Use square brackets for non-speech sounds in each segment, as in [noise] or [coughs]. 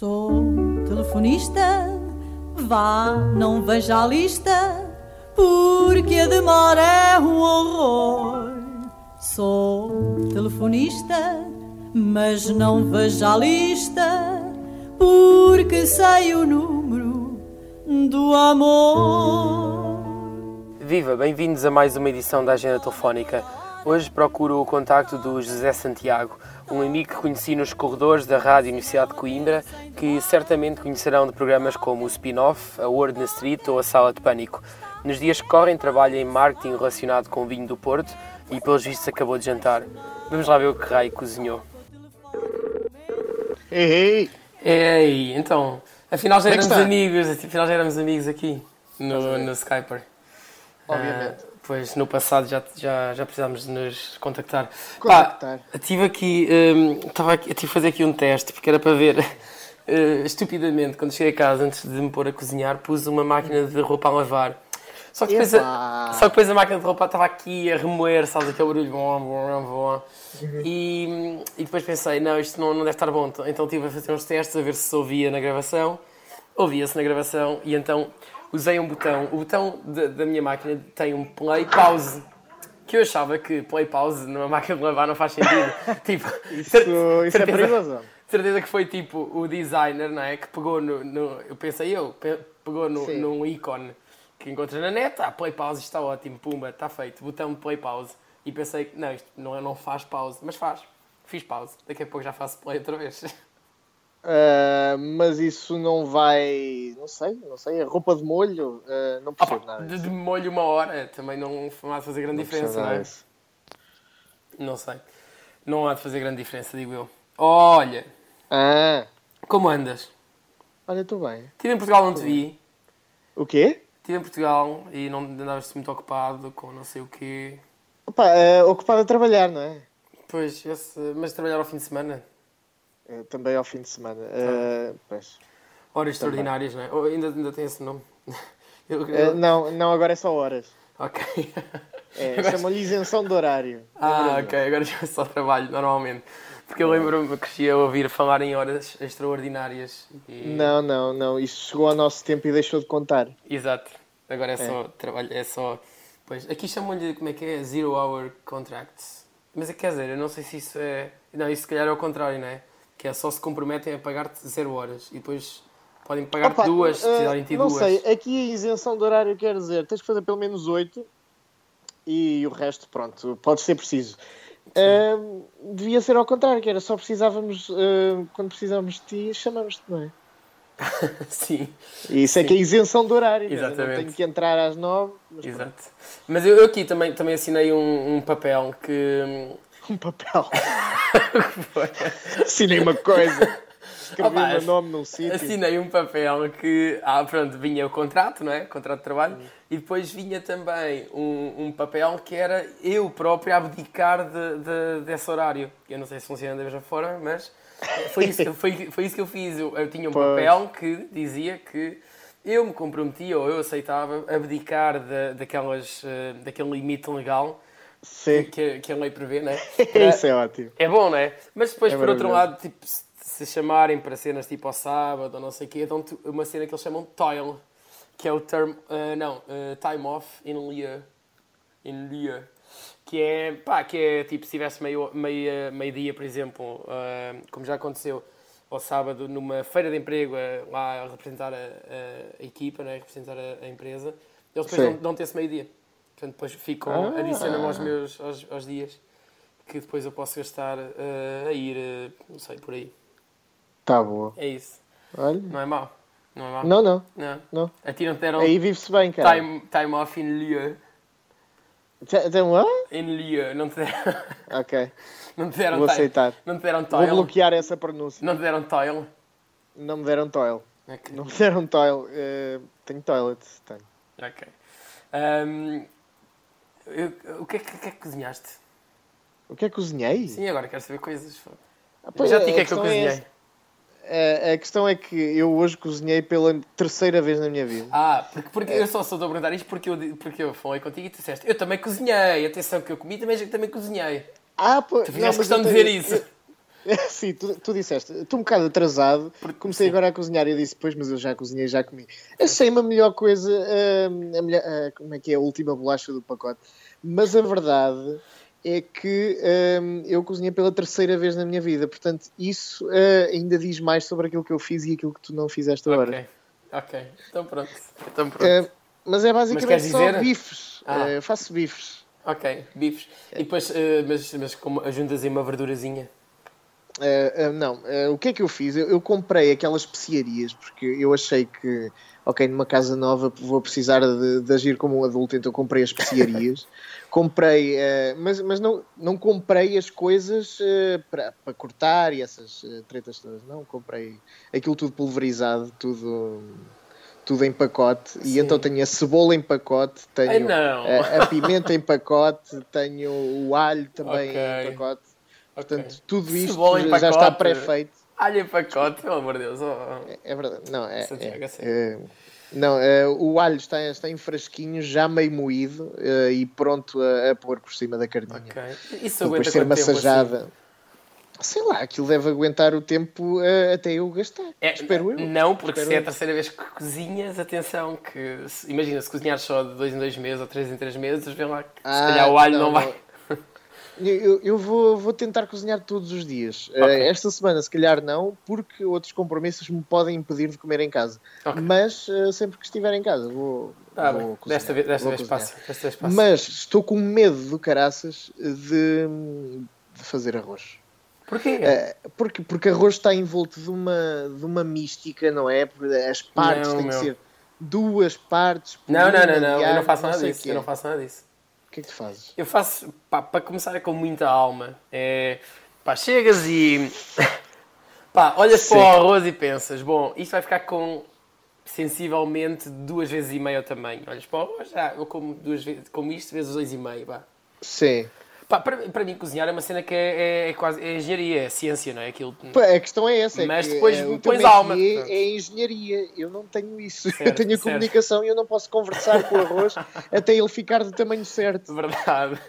Sou telefonista, vá, não veja a lista, porque a demora é um horror. Sou telefonista, mas não veja a lista, porque sei o número do amor. Viva, bem-vindos a mais uma edição da Agenda Telefónica. Hoje procuro o contacto do José Santiago, um amigo que conheci nos corredores da Rádio Universidade de Coimbra, que certamente conhecerão de programas como o Spin-Off, a Word na Street ou a Sala de Pânico. Nos dias que correm, trabalha em marketing relacionado com o vinho do Porto e, pelos vistos, acabou de jantar. Vamos lá ver o que raio cozinhou. Ei, ei! Ei, então, afinal já é éramos amigos, afinal já éramos amigos aqui no, no Skyper. Obviamente. Ah, pois no passado já, já, já precisámos de nos contactar. Contactar. Pá, tive aqui, hum, estava aqui, tive a fazer aqui um teste porque era para ver. [laughs] eh, estupidamente, quando cheguei a casa, antes de me pôr a cozinhar, pus uma máquina de roupa a lavar. Só que, depois a, só que depois a máquina de roupa estava aqui a remoer, sabes, aquele barulho bom, bom, bom. E, e depois pensei, não, isto não, não deve estar bom. Então- Então estive a fazer uns testes a ver se se ouvia na gravação. Ouvia-se na gravação e então usei um botão. O botão da, da minha máquina tem um play pause. Que eu achava que play pause numa [laughs] máquina de lavar não faz sentido. [laughs] tipo, Isso, cer- isso é certeza- perigoso. Certeza que foi tipo o designer, não é? Que pegou no. no- eu pensei eu, pe- pegou no, Sim. num ícone que encontras na net, ah, play pause, está ótimo, pumba, está feito, botão de play pause. E pensei que não, isto não, não faz pause, mas faz. Fiz pause, daqui a pouco já faço play outra vez. [laughs] Ah, mas isso não vai. Não sei, não sei. A roupa de molho, ah, não percebo nada. de, de molho uma hora também não vai fazer grande Não diferença, não é? disso. Não sei. Não há de fazer grande diferença, digo eu. Olha, Ah, como andas? olha, estou bem. Estive em Portugal, não te vi. O quê? Estive em Portugal e não andavas muito ocupado com não sei o quê. Opa, ah, ocupado a trabalhar, não é? Pois, esse- mas trabalhar ao fim de semana? Ah, também ao fim de semana. Ah, pois. Horas extraordinárias, não é? Ou ainda, ainda tem esse nome? [laughs] Eu, Ah, eu- não, não, agora é só horas. Ok. É, [laughs] Agora- chamam-lhe isenção de horário. Ah, ok, agora já só trabalho normalmente. Porque eu lembro-me que cresci a ouvir falar em horas extraordinárias. E... Não, não, não. Isso chegou ao nosso tempo e deixou de contar. Exato. Agora é só trabalho, é só. Pois, aqui chamam-lhe como é que é? Zero Hour Contracts. Mas é, quer dizer, eu não sei se isso é. Não, isso se calhar é o contrário, não é? Que é só se comprometem a pagar-te zero horas e depois podem pagar-te Opa, duas se ah, precisarem de ti Não duas. sei, aqui a isenção de horário quer dizer, tens que fazer pelo menos 8 e o resto, pronto, pode ser preciso. Ah, devia ser ao contrário, que era só precisávamos, ah, quando precisávamos de ti, chamamos-te, não é? [laughs] Sim, E isso é que é isenção de horário. dizer, Exatamente. Não tenho que entrar às 9, mas pronto, exato. Mas eu, eu aqui também, também assinei um, um papel que. Um papel. [laughs] Assinei uma coisa. Escrevi Opa, o meu nome num sítio. Assinei um papel que, ah, pronto, vinha o contrato, não é? Contrato de trabalho, e depois vinha também um, um papel que era eu próprio abdicar de, de- desse horário. Eu não sei se funciona da mesma forma, mas foi isso, que- foi, foi isso que eu fiz. Eu, eu tinha um Pois. papel que dizia que eu me comprometia ou eu aceitava abdicar de, daquelas, eh, daquele limite legal Sim. que, que a lei prevê, não é? [laughs] Isso é ótimo. É bom, não é? Mas depois, É por outro lado, tipo, se chamarem para cenas tipo ao sábado ou não sei o quê, dão-te uma cena que eles chamam de toil, que é o term, ah, não, ah, time off in lieu. In lieu. Que é, pá, que é tipo, se tivesse meio, meio, meio dia, por exemplo, ah, como já aconteceu ao sábado, numa feira de emprego, lá a representar a, a, a equipa, né, a representar a, a empresa, eles depois dão- dão-te esse meio dia. Portanto, depois ficam, Ah. adicionam aos meus aos, aos dias que depois eu posso gastar eh, a ir, eh, não sei, por aí. Tá bom. É isso. Olha. Não é mau. Não é mau. Não, não, Não. não. A ti não te deram Aí vive-se bem, cara. time, time off in lieu. Tem- um? In lieu. Não te deram, [laughs] Ok. não te deram Vou time- aceitar. Não te deram Vou toil. bloquear essa pronúncia. Não te deram toil. Não me deram toil. Ok. Não me deram toil. Eh, tenho toilet. Tenho. Ok. Ahm, eu- o que é que, que é que cozinhaste? O que é que cozinhei? Sim, agora quero saber coisas. Ah, Eu pois já é, te digo é que eu é cozinhei. Eh, a questão é que eu hoje cozinhei pela terceira vez na minha vida. Ah, porque, [laughs] porque eu só estou a perguntar isto porque eu, porque eu falei contigo e tu disseste eu também cozinhei. Atenção que eu comi também, também cozinhei. Ah, pois. Tu fizeste questão de dizer isso. [laughs] Sim, tu, tu disseste, estou um bocado atrasado, porque comecei sim. agora a cozinhar e eu disse, pois, mas eu já cozinhei, já comi. Achei-me a melhor coisa, a melhor- como é que é, a última bolacha do pacote. Mas a verdade é que hum, eu cozinhei pela terceira vez na minha vida, portanto, isso ah, ainda diz mais sobre aquilo que eu fiz e aquilo que tu não fizeste agora. Ok, ok. Então pronto. Então pronto. Ah, mas é basicamente queres só dizer? bifes. Ah. Eu faço bifes. Ok, bifes. E depois, mas, mas como ajuntas aí uma verdurazinha. Uh, uh, não, uh, o que é que eu fiz? Eu, eu comprei aquelas especiarias porque eu achei que, ok, numa casa nova vou precisar de, de agir como um adulto, então comprei as especiarias. [laughs] comprei, uh, mas, mas não, não comprei as coisas uh, para cortar e essas uh, tretas todas, não. Comprei aquilo tudo pulverizado, tudo, tudo em pacote. Sim. E então tenho a cebola em pacote, tenho Ai, a, a pimenta em pacote, [laughs] tenho o alho também Ok. em pacote. Portanto, tudo isto em já está pré-feito. Alho em pacote, pelo amor de Deus. oh. É, é verdade. Não, é, Santiago, é, é é, não, é, o alho está, está em frasquinho, já meio moído é, e pronto a, a pôr por cima da carninha. Ok. Isso aguenta depois ser massajada. assim? Sei lá, aquilo deve aguentar o tempo até eu gastar. É, Espero eu. Não, porque Espero se é a terceira vez que cozinhas, atenção, que se- imagina, se cozinhares só de dois em dois meses ou três em três meses, vê lá que se Ah, calhar o alho não, não, vai. Eu, eu vou, vou tentar cozinhar todos os dias. Eh, Esta semana, se calhar, não, porque outros compromissos me podem impedir de comer em casa. Ok. Mas eh, sempre que estiver em casa, vou. Tá vou cozinhar, desta vez, desta vou vez cozinhar. passa. Desta vez passa. Mas estou com medo do caraças de, de fazer arroz. Porquê? Eh, porque, porque arroz está envolto de uma, de uma mística, não é? As partes Não, têm que meu. ser duas partes. não, não, não, não, eu não faço nada disso. Eu não faço nada disso. O que é que tu fazes? Eu faço, pá, para começar é com muita alma. É, pá, chegas e. [laughs] pá, olhas Sim. para o arroz e pensas, bom, isto vai ficar com sensivelmente duas vezes e meio o tamanho. Olhas para o arroz, ah, eu como, duas vezes, como isto vezes dois e meio, pá. Sim. Pá, para, para mim cozinhar é uma cena que é, é, é quase é engenharia, é ciência, não é? Aquilo, A questão é essa. é Mas depois o pões alma. É engenharia. Eu não tenho isso. eu Certo, tenho a certo. comunicação e eu não posso conversar com o arroz [laughs] até ele ficar do tamanho certo. Verdade.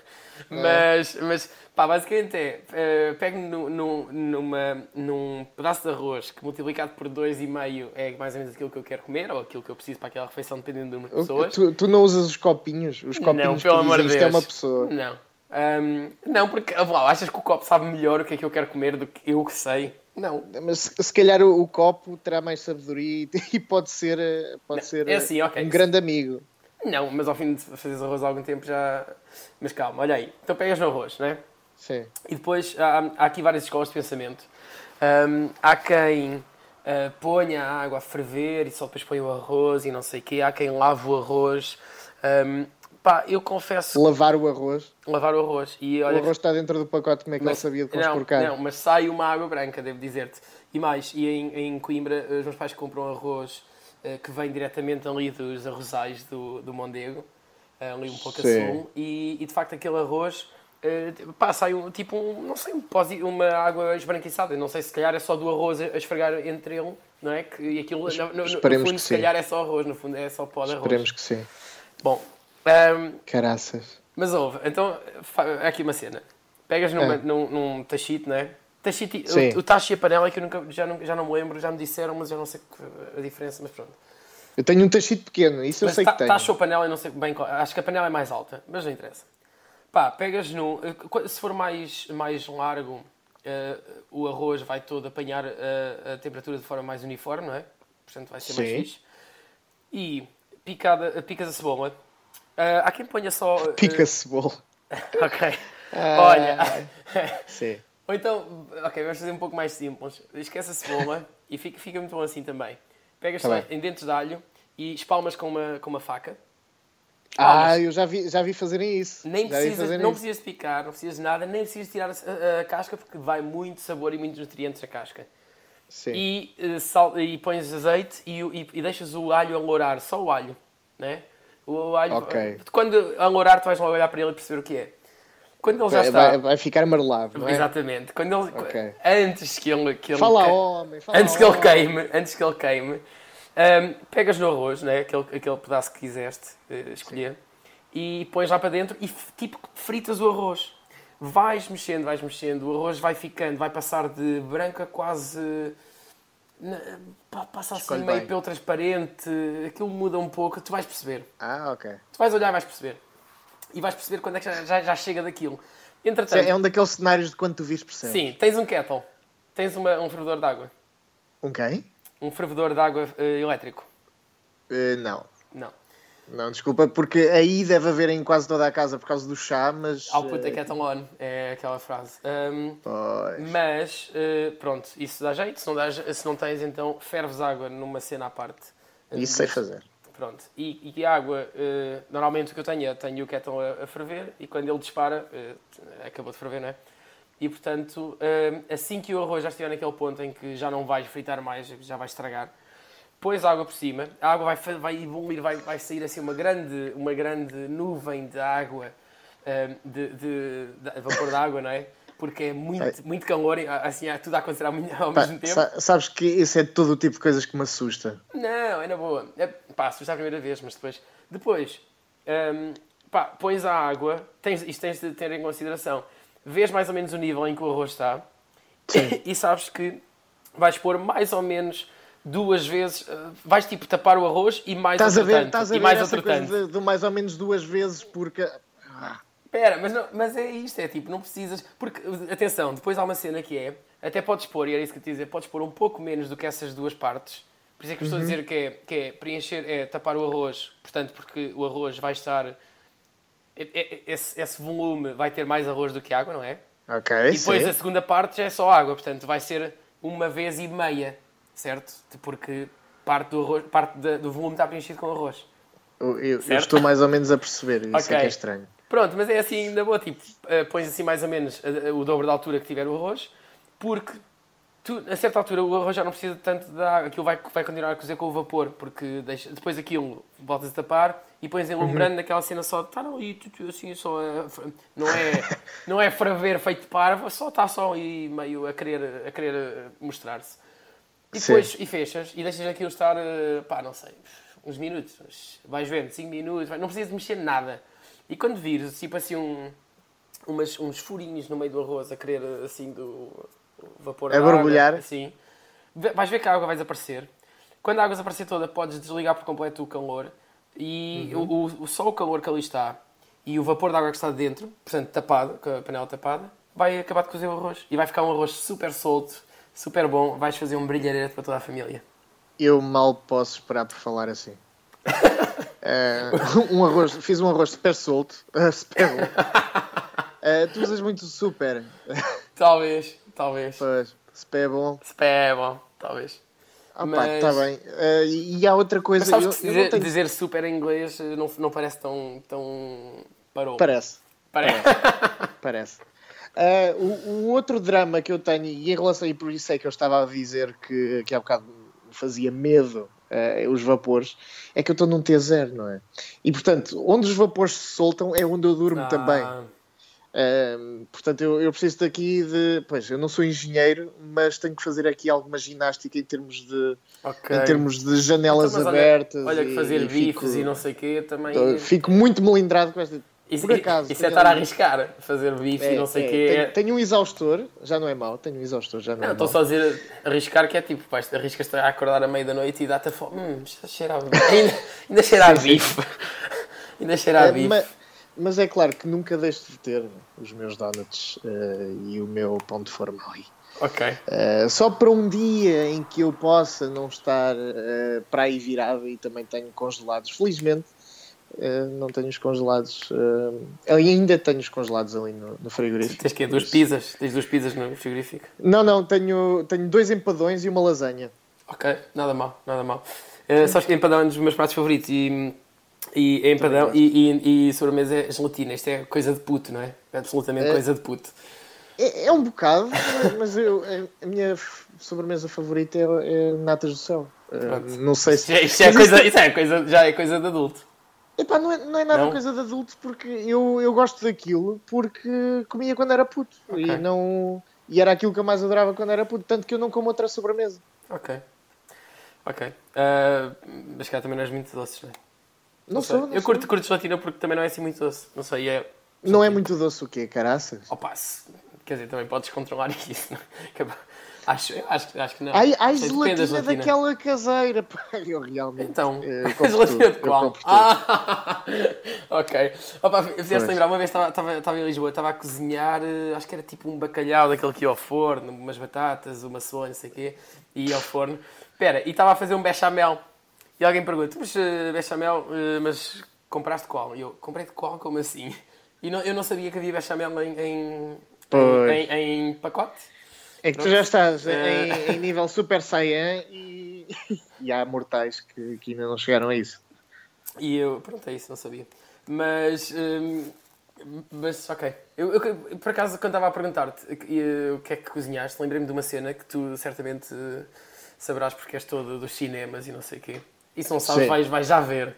Mas, mas pá, basicamente é, eh, pego nu- nu- numa, num pedaço de arroz que multiplicado por 2,5 é mais ou menos aquilo que eu quero comer, ou aquilo que eu preciso para aquela refeição, dependendo do número de pessoas. Tu, tu não usas os copinhos? Os copinhos não, que pelo amor de dizem Deus. isto é uma pessoa. Não. Ahm, não, porque, ah, lá, achas que o copo sabe melhor o que é que eu quero comer do que eu que sei? Não. Mas se, calhar o, o copo terá mais sabedoria [laughs] e, pode ser, eh, pode Não, ser é assim, eh, ok. um grande amigo. Não, mas ao fim de fazeres arroz há algum tempo já. Mas calma, olha aí. Então pegas no arroz, não é? Sim. E depois há, há aqui várias escolas de pensamento. Ahm, há quem ah, ponha a água a ferver e só depois põe o arroz e não sei o quê. Há quem lave o arroz. Ahm, pá, eu confesso Lavar o arroz. lavar o arroz. E o olha, arroz está dentro do pacote, como é que ele sabia de não, conspurcar? não, mas sai uma água branca, devo dizer-te. E mais, e em, em Coimbra, os meus pais compram arroz eh, que vem diretamente ali dos arrozais do, do Mondego, eh, ali um pouco a Sim. sul, e, e de facto aquele arroz, eh, pá, sai um, tipo, um, não sei, um uma água esbranquiçada, não sei se calhar é só do arroz a a esfregar entre ele, não é? Que, e aquilo, no, no- no fundo, se calhar é só arroz, no fundo é só pó de arroz. Esperemos que sim. Bom, ehm, Caraças. mas ouve, então, há aqui uma cena. Pegas numa, É. num, num tachite, não é? Tachite, Sim. o, o tacho e a panela é que eu nunca, já, não, já não me lembro, já me disseram, mas eu não sei a diferença, mas pronto. Eu tenho um tachito pequeno, isso eu Mas sei ta- que tenho. tacho ou panela, eu não sei bem qual, acho que a panela é mais alta, mas não interessa. Pá, pegas no, eh, se for mais, mais largo, eh, o arroz vai todo apanhar a, a temperatura de forma mais uniforme, não é? Portanto vai ser mais Sim. fixe. E picada, picas a cebola. Ah, há quem ponha só... eh, Pica cebola. [laughs] Ok. Ah. Olha. [laughs] Sim. Ou então, ok, vamos fazer um pouco mais simples. Esquece a cebola e fica, fica muito bom assim também. Pegas Tá em dentes de alho e espalmas com uma, com uma faca. Ah, eu já vi, já vi fazerem isso. Nem já precisas, não isso. precisas de picar, não precisas de nada, nem precisas tirar a, a- a casca porque vai muito sabor e muitos nutrientes a casca. Sim. E, eh, sal, e pões azeite e, e, e deixas o alho alourar, só o alho. Né? O alho, Ok. Quando alourar, tu vais logo olhar para ele e perceber o que é. Quando ele já está. vai- vai ficar amarelado, é? Exatamente. Quando ele, Ok. Antes que ele. Que ele Fala que- homem, fala antes que ele queime, antes que ele queime, hum, pegas no arroz, né? aquele, aquele pedaço que quiseste eh, escolher, e pões lá para dentro e tipo fritas o arroz. vais mexendo, vais mexendo, o arroz vai ficando, vai passar de branco a quase. Passa assim Escolhe meio bem. pelo transparente, aquilo muda um pouco, tu vais perceber. Ah, ok. Tu vais olhar e vais perceber. E vais perceber quando é que já, já, já chega daquilo. Entretanto, É um daqueles cenários de quando tu viste percebes. sim, tens um kettle, tens uma- um fervedor de água. Um quem? Um fervedor de água eh, elétrico. Eh, não. Não. Não, desculpa, porque aí deve haver em quase toda a casa por causa do chá, mas. I'll put the eh, kettle on, é aquela frase. Um, pois. Mas, eh, pronto, isso dá jeito. Se não, dá, se não tens, então ferves água numa cena à parte. Isso sei fazer. Pronto. E, e a água, eh, normalmente o que eu tenho é tenho o kettle a, a ferver e quando ele dispara, eh, acabou de ferver, não é? E portanto, assim que o arroz já estiver naquele ponto em que já não vais fritar mais, já vai estragar, pões água por cima, a água vai, vai evoluir, vai, vai sair assim uma grande, uma grande nuvem de água, eh, de, de, de vapor de água, não é? Porque é muito, muito calor, e, assim, há tudo a acontecer ao, mesmo- tempo. sa- sabes que isso é todo o tipo de coisas que me assusta. Não, é na boa. É, pá, assusta a primeira vez, mas depois. Depois, hum, pá, pões a água, tens, isto tens de ter em consideração. Vês mais ou menos o nível em que o arroz está [coughs] e sabes que vais pôr mais ou menos duas vezes. eh, vais tipo tapar o arroz e mais Estás a outro ver, tanto, estás a e ver mais essa coisa de, de mais ou menos duas vezes porque. Ah, Espera, mas, não- mas é isto, é tipo, não precisas. Porque, atenção, depois há uma cena que é. Até podes pôr, e era isso que eu te ia dizer, podes pôr um pouco menos do que essas duas partes. Por isso é que eu estou a dizer que é, que é preencher, é tapar o arroz, portanto, porque o arroz vai estar. Esse, esse volume vai ter mais arroz do que água, não é? ok, E depois sim. a segunda parte já é só água, portanto vai ser uma vez e meia, certo? Porque parte do, arroz, parte do volume está preenchido com arroz. Eu, eu- estou mais ou menos a perceber. Isso Ok. é que é estranho. Pronto, mas é assim, na boa, tipo, eh, pões assim mais ou menos eh, eh, o dobro da altura que tiver o arroz, porque tu, a certa altura o arroz já não precisa tanto da água, aquilo vai, vai continuar a cozer com o vapor, porque deixa, depois aquilo voltas a tapar e pões Uhum. enlumbrando naquela cena só de estar tu, tu, assim, só não é, [laughs] não é ferver feito parvo, só está só aí meio a querer, a querer mostrar-se. E Sim. depois, e fechas, e deixas aquilo estar, eh, pá, não sei, uns minutos, vais vendo, 5 minutos, não precisas mexer nada. E quando vires, tipo assim, um, umas, uns furinhos no meio do arroz a querer, assim, do vapor A da água, borbulhar. assim, vais ver que a água vai desaparecer. Quando a água desaparecer toda, podes desligar por completo o calor e Uhum. o, o, só o calor que ali está e o vapor da água que está dentro, portanto tapado, com a panela tapada, vai acabar de cozer o arroz. E vai ficar um arroz super solto, super bom. Vais fazer um brilharete para toda a família. Eu mal posso esperar por falar assim. [laughs] Eh, [laughs] um arroz, fiz um arroz [laughs] super solto. eh, super. Eh, tu usas muito super. Talvez, talvez. Pois, super bom. Super é bom, talvez. Ah, pá, Mas- tá bem. Eh, e há outra coisa. Mas sabes eu- que eu dizer, não tenho- dizer super em inglês não, não parece tão, tão parou. Parece. Parece. Parece. Ah, o, o outro drama que eu tenho, e em relação, e por isso é que eu estava a dizer que, que há bocado fazia medo ah, os vapores, é que eu estou num T0, não é? E portanto, onde os vapores se soltam é onde eu durmo Ah, também. Ah, portanto, eu, eu preciso daqui de. Pois, eu não sou engenheiro, mas tenho que fazer aqui alguma ginástica em termos de, ok. em termos de janelas Então, olha- abertas. Olha, que e- fazer e bifes fico- e não sei o quê também. Fico muito melindrado com esta. Isso, por acaso, isso é estar a arriscar. Fazer bife É, e não sei o é, quê. Tenho, tenho um exaustor, já não é mau, tenho um exaustor, já não, Não, é estou só a dizer arriscar que é tipo, isto arriscas-te a acordar à meia da noite e dá-te a fome. Hum, cheira a bife. Ainda, ainda cheira a bife. [laughs] ainda cheira a É, bife. ma- mas, é claro que nunca deixo de ter os meus donuts eh, e o meu pão de forma ali. Ok. Eh, só para um dia em que eu possa não estar eh, para aí virado e também tenho congelados, felizmente. Eh, não tenho os congelados, eh, ainda tenho os congelados ali no, no frigorífico. Tens que duas pizzas? Tens duas pizzas no frigorífico? Não, não, tenho, tenho dois empadões e uma lasanha. Ok, nada mal, nada mal. Uh, sabes que empadão é um dos meus pratos favoritos e, e é empadão e, e, e sobremesa é gelatina. Isto é coisa de puto, não é? É absolutamente É. coisa de puto. É, é um bocado, [laughs] mas- eu, a minha sobremesa favorita é, é natas do céu. Pronto. não sei se. É, [laughs] isso é Mas coisa, é coisa, já é coisa de adulto. Epá, não, é, não é nada Não? coisa de adulto porque eu, eu gosto daquilo porque comia quando era puto Ok. e não e era aquilo que eu mais adorava quando era puto, tanto que eu não como outra sobremesa. Ok. Ok. Uh, mas cá também não és muito doces, não é? Não, sei. sou, não Eu sou. curto, curto gelatina porque também não é assim muito doce. Não sei, é, Não é muito doce o quê, caraças? Opa, se- quer dizer, também podes controlar [laughs] isso. não é? Acho, eu acho, acho que não. Sei, depende da gelatina daquela caseira. [laughs] Pá, Eu realmente. Então, eu a compro gelatina de eu qual? Ah, [laughs] ok. Opa, fizeste lembrar, uma vez estava, estava, estava em Lisboa, estava a cozinhar, eh, acho que era tipo um bacalhau daquele que ia ao forno, umas batatas, uma cebola, não sei o quê, e ia ao forno. Espera, e estava a fazer um bechamel. E alguém pergunta, mas eh, bechamel, eh, mas compraste qual? E eu, comprei de qual? Como assim? E não- eu não sabia que havia bechamel em, em, em- em pacote. É que tu já estás em, em nível Super Saiyan e, [laughs] e há mortais que, que ainda não chegaram a isso. E eu, pronto, é isso, não sabia. Mas, hum, mas ok. Eu, eu, por acaso, quando estava a perguntar-te eh, o que é que cozinhaste, lembrei-me de uma cena que tu certamente eh, saberás porque és todo dos cinemas e não sei o quê. E se não sabes, Sim. vais, vais já ver.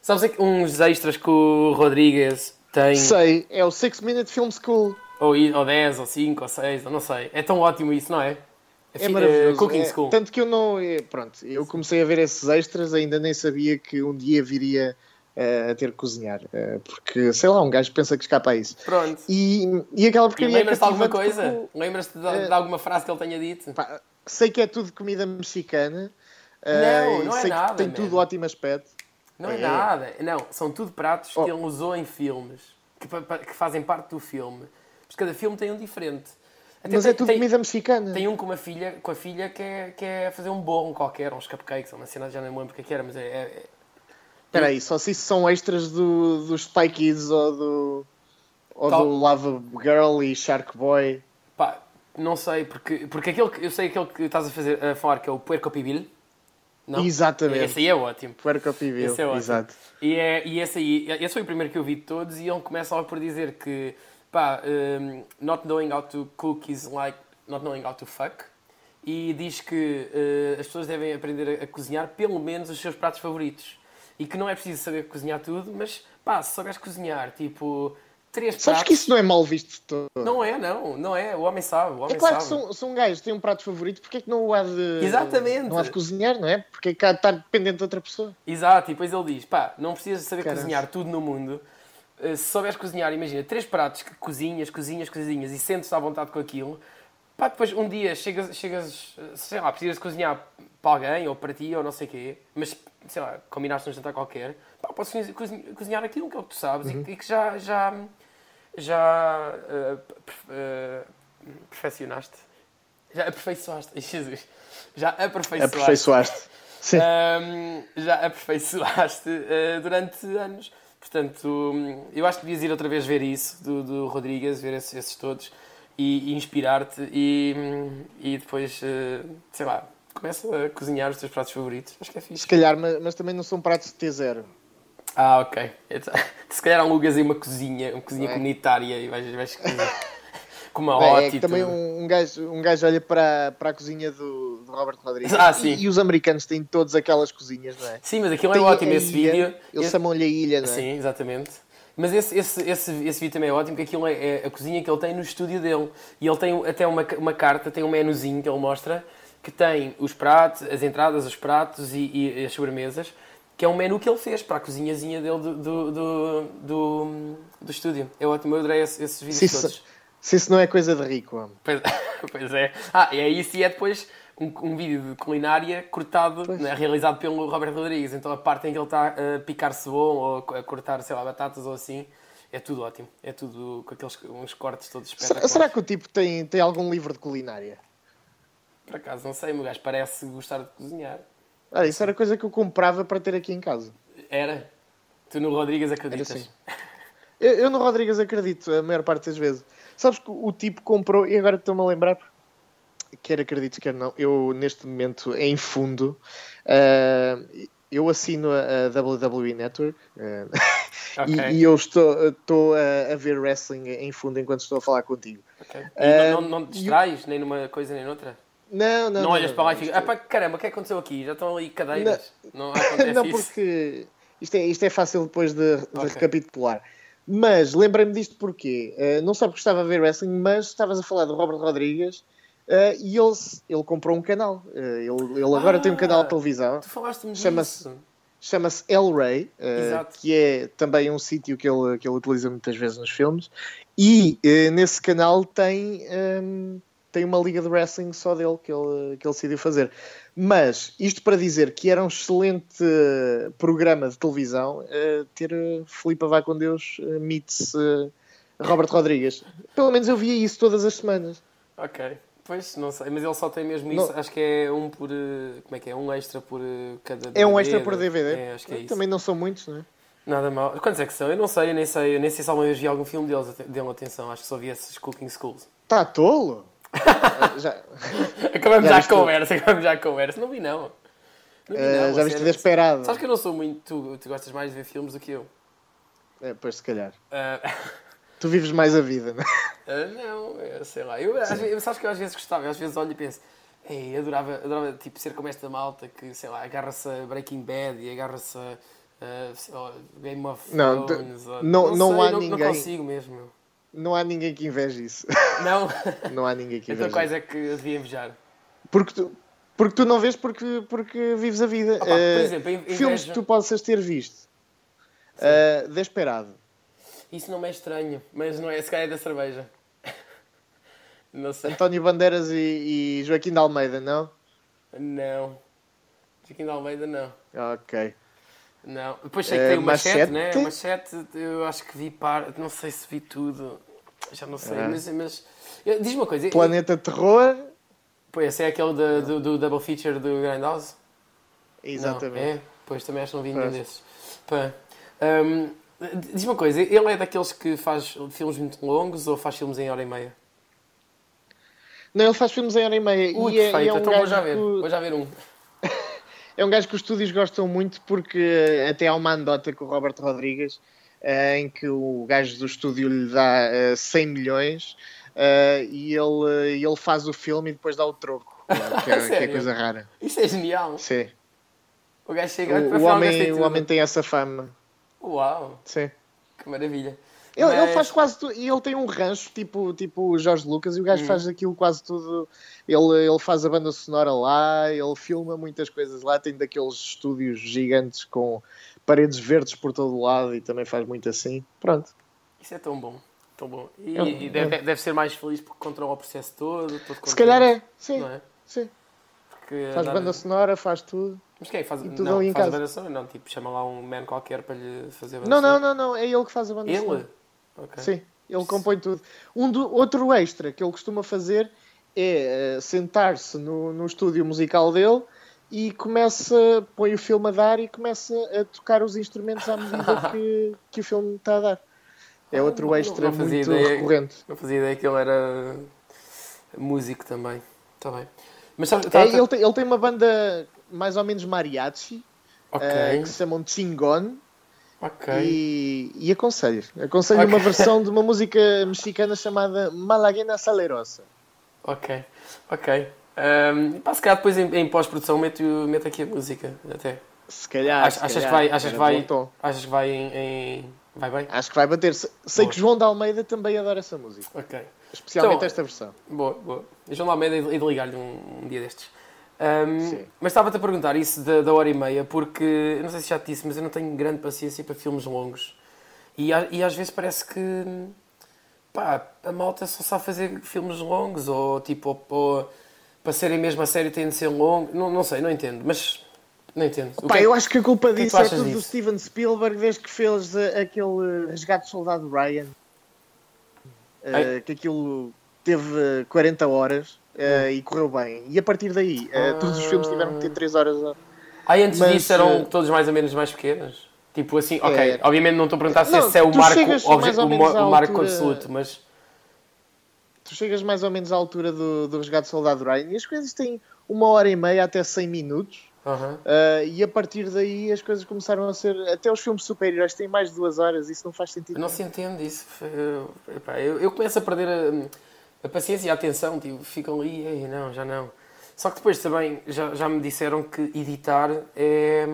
Sabes aqui uns extras que o Rodrigues tem, Sei, é o 6 Minute Film School. Ou, ou 10, ou 5, ou 6, ou não sei. É tão ótimo isso, não é? É fi- maravilhoso. eh, Cooking É, School. Tanto que eu não. é, Pronto, eu comecei a ver esses extras, ainda nem sabia que um dia viria eh, a ter que cozinhar. eh, porque, sei lá, um gajo pensa que escapa a isso. Pronto. E, e aquela porcaria. é lembras-te de alguma coisa? porque, Lembras-te de, eh, de alguma frase que ele tenha dito? pá, sei que é tudo comida mexicana. Não, eh, não é nada, tem man. tudo ótimo aspecto. Não é, É. nada. Não, são tudo pratos Oh. que ele usou em filmes. Que, que fazem parte do filme. Mas cada filme tem um diferente. Até Mas tem, é tudo tem, comida mexicana. tem um com, uma filha, com a filha que é, que é fazer um bolo qualquer, uns cupcakes, uma cena, já nem me lembro o que é era, mas é... é- é- Espera aí, só se isso são extras do, do Spy Kids ou do. Ou Tal- do Lava Girl e Shark Boy. pá, não sei, porque, porque aquele que, eu sei aquele que estás a, fazer, a falar que é o Puerco Pibil. Não? Exatamente. Esse aí é ótimo. Puerco Pibil. Esse é ótimo. Exato. E, é, e esse aí, esse foi o primeiro que eu vi de todos e ele começa logo por dizer que, pá, um, not knowing how to cook is like not knowing how to fuck. E diz que uh, as pessoas devem aprender a, a cozinhar pelo menos os seus pratos favoritos. E que não é preciso saber cozinhar tudo, mas, pá, se souberes cozinhar, tipo, três Sabes pratos... que isso não é mal visto de todo. Não é, não, não é. O homem sabe, o homem É claro que sabe. um, se um gajo tem um prato favorito, porque é que não o há de. Exatamente. Não há de cozinhar, não é? Porque é que há de estar dependente de outra pessoa. Exato, e depois ele diz: pá, não precisas saber Caramba. cozinhar tudo no mundo. Uh, Se souberes cozinhar, imagina, três pratos que cozinhas, cozinhas, cozinhas e sentes-te à vontade com aquilo, pá, depois um dia chegas, chegas, uh, sei lá, precisas de cozinhar para alguém ou para ti ou não sei o quê, mas sei lá, combinaste num jantar qualquer, pá, podes cozi- cozi- cozinhar aquilo que é o que tu sabes e, e que já, já, já uh, perfe- uh, perfeccionaste. Já aperfeiçoaste, [laughs] Jesus, já aperfeiçoaste. Aperfeiçoaste. Sim. Ahm, já aperfeiçoaste ah, durante anos. Portanto, eu acho que devias ir outra vez ver isso do, do Rodrigues, ver esses, esses todos e, e inspirar-te e, e depois, ah, sei lá, começa a cozinhar os teus pratos favoritos. Acho que é Se fixe. calhar, mas, mas também não são pratos de T0. Ah, ok. Então, [laughs] se calhar alugas aí uma cozinha, uma cozinha É. comunitária e vais, vais [laughs] com uma É, que e também um, um, gajo, um gajo olha para, para a cozinha do, do Robert Rodrigues. Ah, sim. E, e os americanos têm todas aquelas cozinhas, não é? Sim, mas aquilo é ótimo, esse ilha, vídeo. Eles Esse- chamam-lhe a ilha, não é? Sim, exatamente. Mas esse, esse, esse, esse vídeo também é ótimo, porque aquilo é, é a cozinha que ele tem no estúdio dele. E ele tem até uma, uma carta, tem um menuzinho que ele mostra, que tem os pratos, as entradas, os pratos e, e as sobremesas, que é um menu que ele fez para a cozinhazinha dele do, do, do, do, do estúdio. É ótimo, eu adorei esse- esses vídeos Se isso, todos. se isso não é coisa de rico, homem. Pois, [laughs] pois é. Ah, e é isso e é depois um, um vídeo de culinária cortado, né, realizado pelo Roberto Rodrigues. Então a parte em que ele está a picar cebola ou a cortar, sei lá, batatas ou assim, é tudo ótimo. É tudo com aqueles uns cortes todos espetaculares. será que o tipo tem, tem algum livro de culinária? Por acaso, não sei, o meu gajo parece gostar de cozinhar. Olha, isso era coisa que eu comprava para ter aqui em casa. Era. Tu no Rodrigues acreditas? Era assim. Eu, eu no Rodrigues acredito, a maior parte das vezes. Sabes que o tipo comprou, e agora estou-me a lembrar, quer acredites, quer não, eu neste momento, em fundo, ah, eu assino a, WWE Network ah, [laughs] Ok. e, e eu estou, estou a, a ver wrestling em fundo enquanto estou a falar contigo. Ok. E Ah, não, não, não te distrais nem numa coisa nem noutra? Não, não, Não, olhas para lá e ficas, ah pá, caramba, o que é que aconteceu aqui? Já estão ali cadeiras? Não, não, [laughs] porque isto é, isto é fácil depois de, de Ok. recapitular. Mas lembrei-me disto porque uh, não só porque estava a ver wrestling, mas estavas a falar do Robert Rodrigues uh, e ele, ele comprou um canal. Uh, ele, ele agora Ah, tem um canal de televisão. Tu falaste-me Chama-se- chama-se El Rey, uh, que é também um sítio que ele, que ele utiliza muitas vezes nos filmes. E uh, nesse canal tem, um, tem uma liga de wrestling só dele que ele, que ele decidiu fazer. Mas isto para dizer que era um excelente programa de televisão ter Filipa Vai com Deus meets Robert Rodrigues. Pelo menos eu via isso todas as semanas. Ok. Pois, não sei, mas ele só tem mesmo Não. isso. Acho que é um por. eh, Como é que é? Um extra por eh, cada É um DVD, extra por DVD. É, acho que é isso. Também não são muitos, não é? Nada mal. Quantos é que são? Eu não sei, eu nem sei. Eu nem sei se alguma vez vi algum filme deles. Dêem atenção. Acho que só vi esses Cooking Schools. Está Tá tolo? [laughs] já Acabamos Já já, a conversa, acabamos já a conversa. Não vi não. Não vi, eh, não, já viste sério. Desperado? Sabes que eu não sou muito. Tu, tu gostas mais de ver filmes do que eu. É, pois se calhar. Ah, [laughs] Tu vives mais a vida, não é? ah, não, eu sei lá. Eu, às vezes, sabes que eu às vezes gostava, eu às vezes olho e penso. Ei, eu adorava, adorava tipo, ser como esta malta que, sei lá, agarra-se a Breaking Bad e agarra-se a, lá, Game of Não, Thrones. ou- não- não sei, há não, ninguém- Não consigo mesmo. Não há ninguém que inveje isso. [laughs] Não? [laughs] Não há ninguém que então inveje quais isso. é que eu devia invejar? Porque tu, porque tu não vês porque, porque vives a vida. Opa, por Eh, exemplo, in- filmes que tu possas ter visto. Uh, Desperado. Isso não me é estranho, mas não é, se calhar é da cerveja. [laughs] Não sei. António Bandeiras e, e Joaquim de Almeida, não? Não. Joaquim de Almeida, não. Ok. Não. Depois sei que Eh, tem uma Machete? machete, né? Machete, eu acho que vi par... Não sei se vi tudo. Já não sei, Ah. mas... mas... eu- Diz-me uma coisa. Planeta Terror. Pois, esse é aquele da- do, do double feature do Grindhouse? Exatamente. Não, é? Pois, também acho que não vi nenhum desses. Pá. Hum, diz uma coisa, ele é daqueles que faz filmes muito longos ou faz filmes em hora e meia? Não, ele faz filmes em hora e meia. Ui, e é, perfeito, e é um então vou já ver. que- Vou já ver um. [laughs] É um gajo que os estúdios gostam muito porque até há uma anedota com o Robert Rodrigues eh, em que o gajo do estúdio lhe dá eh, 100 milhões eh, e ele, eh, ele faz o filme e depois dá o troco, eh, [laughs] que é, que é Sério? coisa rara. Isso é genial. Sim. O gajo chega O, o afinal gastei homem, o homem tem essa fama. Uau, Sim. que maravilha. Ele, ele Mas- faz quase tudo. E ele tem um rancho tipo, tipo o Jorge Lucas e o Hum. gajo faz aquilo quase tudo. Ele, ele faz a banda sonora lá, ele filma muitas coisas lá. Tem daqueles estúdios gigantes com paredes verdes por todo o lado e também faz muito assim. Pronto. Isso é tão bom. Tão bom. E, um- e deve, deve ser mais feliz porque controla o processo todo. todo Se calhar é. Sim, Não é? sim. Porque Faz banda sonora, faz tudo. Mas quem é que faz? e tudo não, faz casa. a banda sonora? Não, tipo, chama lá um man qualquer para lhe fazer a banda Não, não, sonora. não, não. É ele que faz a banda sonora. Ele? Ok. Sim, ele compõe tudo. Um do, outro extra que ele costuma fazer é eh, sentar-se no, no estúdio musical dele e começa, põe o filme a dar e começa a tocar os instrumentos à medida [laughs] que, que o filme está a dar. É Ah, outro não- extra não muito ideia. recorrente. Não fazia ideia que ele era músico também. Está bem. Mas sabe, É, tá- ele, tem, ele tem uma banda mais ou menos mariachi Ok. eh, que se chamam Chingon e, e aconselho. Aconselho Ok. uma versão [laughs] de uma música mexicana chamada Malaguena Salerosa. Ok. Ok. Um, pá, se calhar depois em, em pós-produção meto, meto aqui a música. Até. Se calhar. Ach- se achas, que calhar, vai, achas, que vai, achas que vai em, em- Vai bem? Acho que vai bater. Se- Sei Boa. que João de Almeida também adora essa música. Ok. Especialmente Então- esta versão. Boa, boa. João Almeida e de ligar-lhe um, um dia destes. Um, mas estava-te a perguntar isso da, da hora e meia, porque não sei se já te disse, mas eu não tenho grande paciência para filmes longos. E, e às vezes parece que pá, a malta só sabe fazer filmes longos, ou tipo, ou, ou para serem mesmo a série têm de ser longos. Não, não sei, não entendo, mas não entendo. Pá, que é- eu acho que a culpa que disso tu é achas tudo do disso? Steven Spielberg desde que fez eh, aquele eh, Resgate do Soldado Ryan. Ai. que aquilo teve eh, 40 horas eh, e correu bem. E a partir daí, eh, todos os filmes tiveram que ter 3 horas. a- antes Mas, disso eram todos mais ou menos mais pequenos? Tipo assim, ok, É. obviamente não estou a perguntar se Não, esse é o marco, obje- o, o marco absoluto, mas Tu chegas mais ou menos à altura do, do Resgate do Soldado Ryan e as coisas têm uma hora e meia até 100 minutos. Aham. Uh, e a partir daí as coisas começaram a ser. Até os filmes super-heróis têm mais de duas horas, isso não faz sentido. não se entende isso. Eu, eu, eu começo a perder a, a paciência e a atenção, tipo, ficam ali, ei, não, já não. Só que depois também já, já me disseram que editar é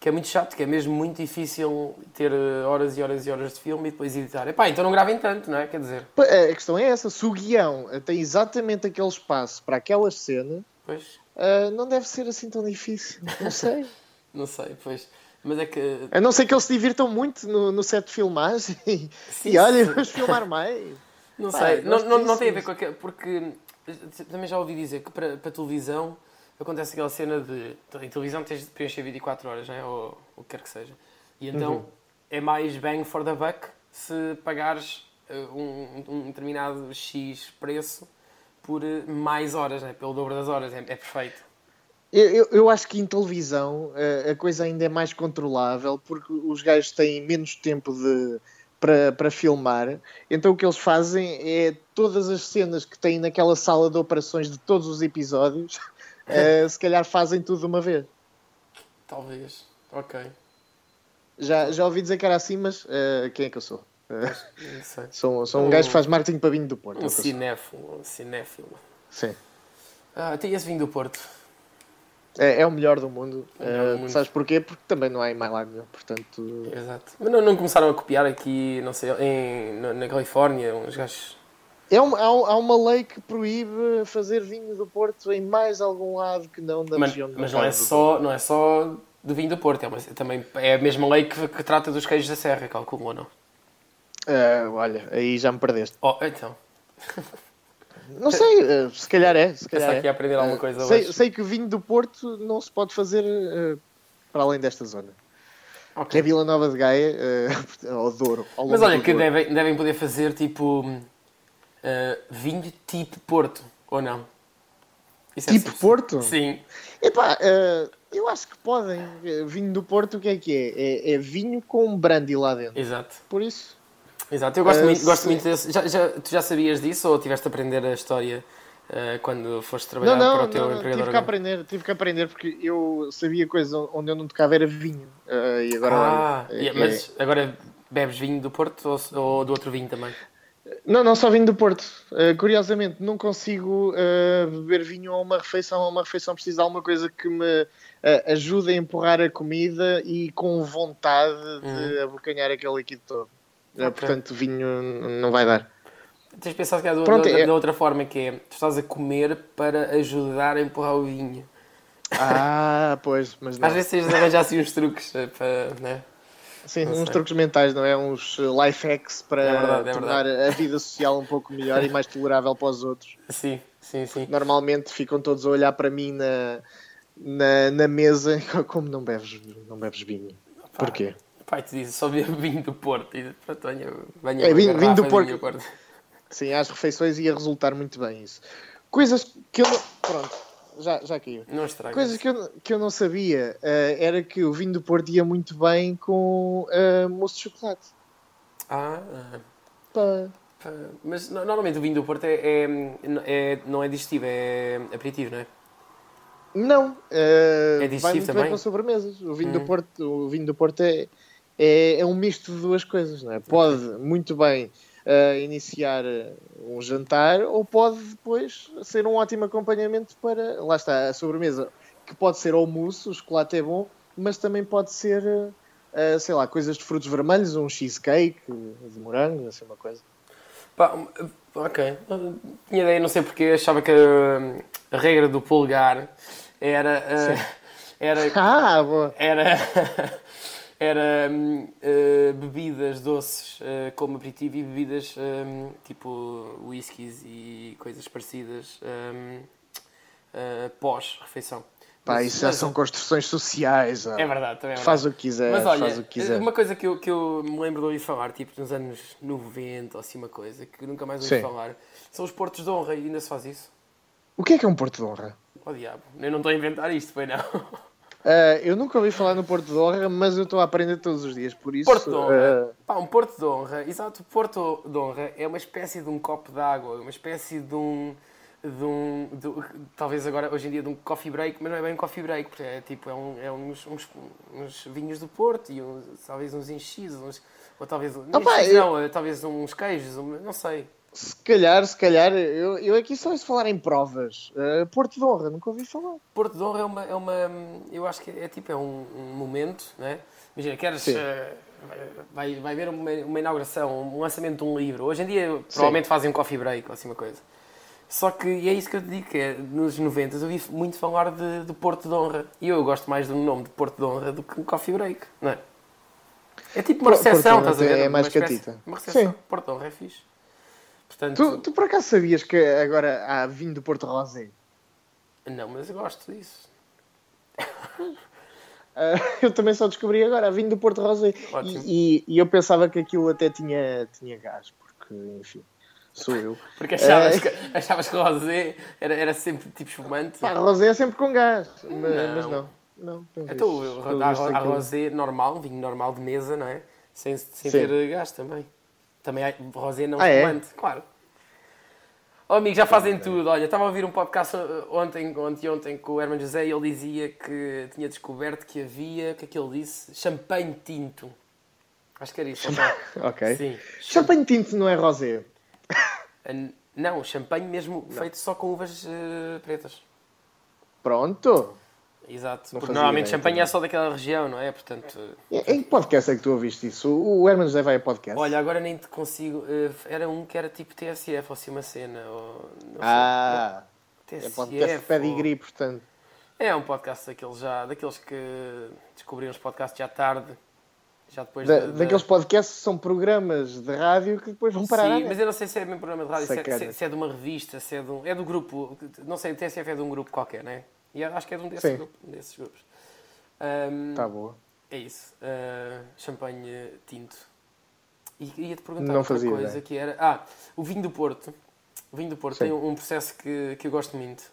que é muito chato, que é mesmo muito difícil ter eh, horas e horas e horas de filme e depois editar. Epá, então não gravem tanto, não é? Quer dizer, Pa- A questão é essa: se o guião tem exatamente aquele espaço para aquelas cenas, pois. Uh, não deve ser assim tão difícil. Não sei. [laughs] Não sei, pois. Mas é que. A não ser que eles se divirtam muito no, no set de filmagem [laughs] e, Sim, e olha, sim. vamos filmar mais. Não Pá, sei, não, não, não tem a ver com aquilo. Porque eh, também já ouvi dizer que para, para televisão acontece aquela cena de. Em televisão tens de preencher 24 horas, né? ou o que quer que seja. E então Uhum. é mais bang for the buck se pagares eh, um, um determinado X preço por eh, mais horas, né? pelo dobro das horas. É, é perfeito. Eu, eu, eu acho que em televisão eh, a coisa ainda é mais controlável porque os gajos têm menos tempo de, para, para filmar. Então o que eles fazem é todas as cenas que têm naquela sala de operações de todos os episódios, [laughs] eh, se calhar fazem tudo de uma vez. Talvez. Ok. Já, já ouvi dizer que era assim, mas eh, quem é que eu sou? Sou, sou um Um- gajo que faz marketing para vinho do Porto. Um sou. cinéfilo. Um cinéfilo. Sim. Ah, tem esse vinho do Porto. É, é o melhor do mundo. É melhor do Eh, mundo. Sabes porquê? Porque também não há em mais lado nenhum. Portanto, Exato. Mas não, não começaram a copiar aqui, não sei, em, na, na Califórnia, uns gajos. É uma, há, há uma lei que proíbe fazer vinho do Porto em mais algum lado que não da Mas, região do mas não, é do só, não é só do vinho do Porto, é, uma, também é a mesma lei que, que trata dos queijos da Serra, calculo ou não? Ah, olha, aí já me perdeste. Oh, então, Não sei, ah, se calhar é. Se calhar é. que aprender alguma Ah, coisa sei, hoje. sei que o vinho do Porto não se pode fazer para além desta zona. Que Ok. é Vila Nova de Gaia, [laughs] ah, ou Douro. ao Mas olha, do que devem, devem poder fazer tipo vinho tipo Porto, ou não? Isso é Tipo simples. Porto? Sim. Epá, eu acho que podem. Vinho do Porto, o que é que é? É, é vinho com brandy lá dentro. Exato. Por isso. Exato, eu gosto, Ah, muito, gosto muito desse. Já, já, tu já sabias disso ou tiveste a aprender a história ah, quando foste trabalhar Não, para não, o teu não, não, empregador? tive que aprender, tive que aprender porque eu sabia coisa onde eu não tocava era vinho. Ah, e agora Ah, e- é- mas agora bebes vinho do Porto ou, ou do outro vinho também? Não, não, só vinho do Porto. Curiosamente, não consigo beber vinho a uma refeição. A uma refeição preciso de alguma coisa que me ajude a empurrar a comida e com vontade de abocanhar aquele líquido todo. Ah, Uhum. Ok. Portanto, vinho não vai dar. Tens pensado que é do, Pronto, da, é- da outra forma, que é tu estás a comer para ajudar a empurrar o vinho. Ah, [laughs] pois, mas não. Às vezes tens de arranjar assim uns truques eh, para. Né? Sim, Não uns sei. truques mentais, não é? Uns uh, life hacks para É verdade, é tornar a vida social um pouco melhor e mais tolerável para os outros. Sim, sim, sim. Normalmente ficam todos a olhar para mim na, na, na mesa [laughs] como não bebes, não bebes vinho. Porquê? Pai, te disse, só bebo vinho do Porto e pronto, venha, venha É, vinho- vinho do Porto. vinho Sim, às refeições ia resultar muito bem isso. Coisas que eu não... Pronto, já, já caiu. Não estraga. Coisas que eu, não- que eu não sabia eh, era que o vinho do Porto ia muito bem com eh, mousse de chocolate. Ah, Pá. pá. mas no- normalmente o vinho do Porto é, é, é- não é digestivo, é aperitivo, não é? Não, eh, É digestivo vai muito também? bem com sobremesas. O vinho, Hum. do Porto, o vinho do Porto é, é, é um misto de duas coisas. Não é? Pode muito bem eh, iniciar eh, um jantar ou pode depois ser um ótimo acompanhamento para, lá está, a sobremesa, que pode ser mousse, o chocolate é bom, mas também pode ser, eh, sei lá, coisas de frutos vermelhos, um cheesecake de morango, assim uma coisa. Pá, ok. Tinha ideia, não sei porque, achava que a regra do pulgar era. ah, era [laughs] Ah, boa! era, [laughs] era eh, bebidas doces eh, como aperitivo e bebidas hum, tipo whiskies e coisas parecidas hum, eh, pós-refeição. Pá, Mas- isso já mas- são construções sociais. ah. É verdade, também é verdade. Faz o que quiser, Mas olha, faz o que quiser. uma coisa que eu, que eu me lembro de ouvir falar, tipo nos anos 90 ou assim uma coisa, que nunca mais ouvi Sim. falar, são os portos de honra e ainda se faz isso. O que é que é um Porto de Honra? Oh diabo, eu não estou a inventar isto, foi não. [laughs] Ah, eu nunca ouvi falar no Porto de Honra, mas eu estou a aprender todos os dias, por isso. Porto de honra. ah, Pá, um porto de honra. Exato, porto de honra é uma espécie de um copo de água, uma espécie de um. De um de- talvez agora, hoje em dia, de um coffee break, mas não é bem um coffee break, porque é tipo, é, um, é uns, uns, uns vinhos do Porto e uns, talvez uns enchidos, uns, ou talvez, não, Opa, enchidos eu- não, é talvez uns queijos, não sei. Se calhar, se calhar, eu, eu aqui só ouço falar em provas. Ah, Porto de Honra, nunca ouvi falar. Porto de honra é uma, é uma eu acho que é, tipo, é um, um momento, né? Imagina, queres, Sim. eh, vai, vai haver uma, uma inauguração, um lançamento de um livro. Hoje em dia, provavelmente fazem um coffee break ou assim uma coisa. Só que, e é isso que eu te digo, que é, nos 90 eu ouvi muito falar de, de Porto de Honra. E eu gosto mais do nome de Porto de Honra do que um Coffee Break, não é? É tipo uma recepção, estás a ver? é mais catita. Uma recepção. Sim. Porto de Honra é fixe. Portanto, Tu, tu por acaso sabias que agora há vinho do Porto Rosé? não, mas eu gosto disso. [laughs] Ah, eu também só descobri agora, há vinho do Porto Rosé. E, e- e eu pensava que aquilo até tinha, tinha gás, porque, enfim, sou eu. [laughs] Porque achavas, É. que, achavas que rosé era, era sempre tipo espumante. Pá, rosé é sempre com gás, mas Não. Mas não. não Então, há, há rosé normal, vinho normal de mesa, não é? Sem, sem Sim. ter gás também. Também há rosé não Ah, é? espumante, claro. Oh, amigo, já fazem tudo. Olha, estava a ouvir um podcast uh, ontem, ontem, ontem com o Herman José e ele dizia que tinha descoberto que havia, o que é que ele disse? Champanhe tinto. Acho que era isso. [laughs] ok? Sim. Champanhe tinto não é rosé. Não, champanhe mesmo feito só com uvas uh, pretas. Pronto. Exato. Não Porque normalmente ideia champanhe também. é só daquela região, não é? Portanto. Em em que podcast é que tu ouviste isso? O Herman José vai a podcast? Olha, agora nem te consigo. eh, era um que era tipo TSF ou assim uma cena. Ou, não sei. ah, é TSF, podcast de pedigree, portanto. ou- É um podcast daqueles, já, daqueles que descobriram os podcasts já tarde. Já depois Da- da- da- Daqueles podcasts que são programas de rádio que depois vão parar Sim, net. mas eu não sei se é mesmo programa de rádio, se é, se é- se é de uma revista, se é de um. É do grupo. Não sei, o TSF é de um grupo qualquer, não é? E acho que é de um grupo- desses grupos. Ahm, Tá boa. É isso. Uh, champanhe tinto. E ia-te perguntar Não outra fazia coisa que era. Ah, o vinho do Porto. O vinho do Porto Sim. tem um um processo que, que eu gosto muito.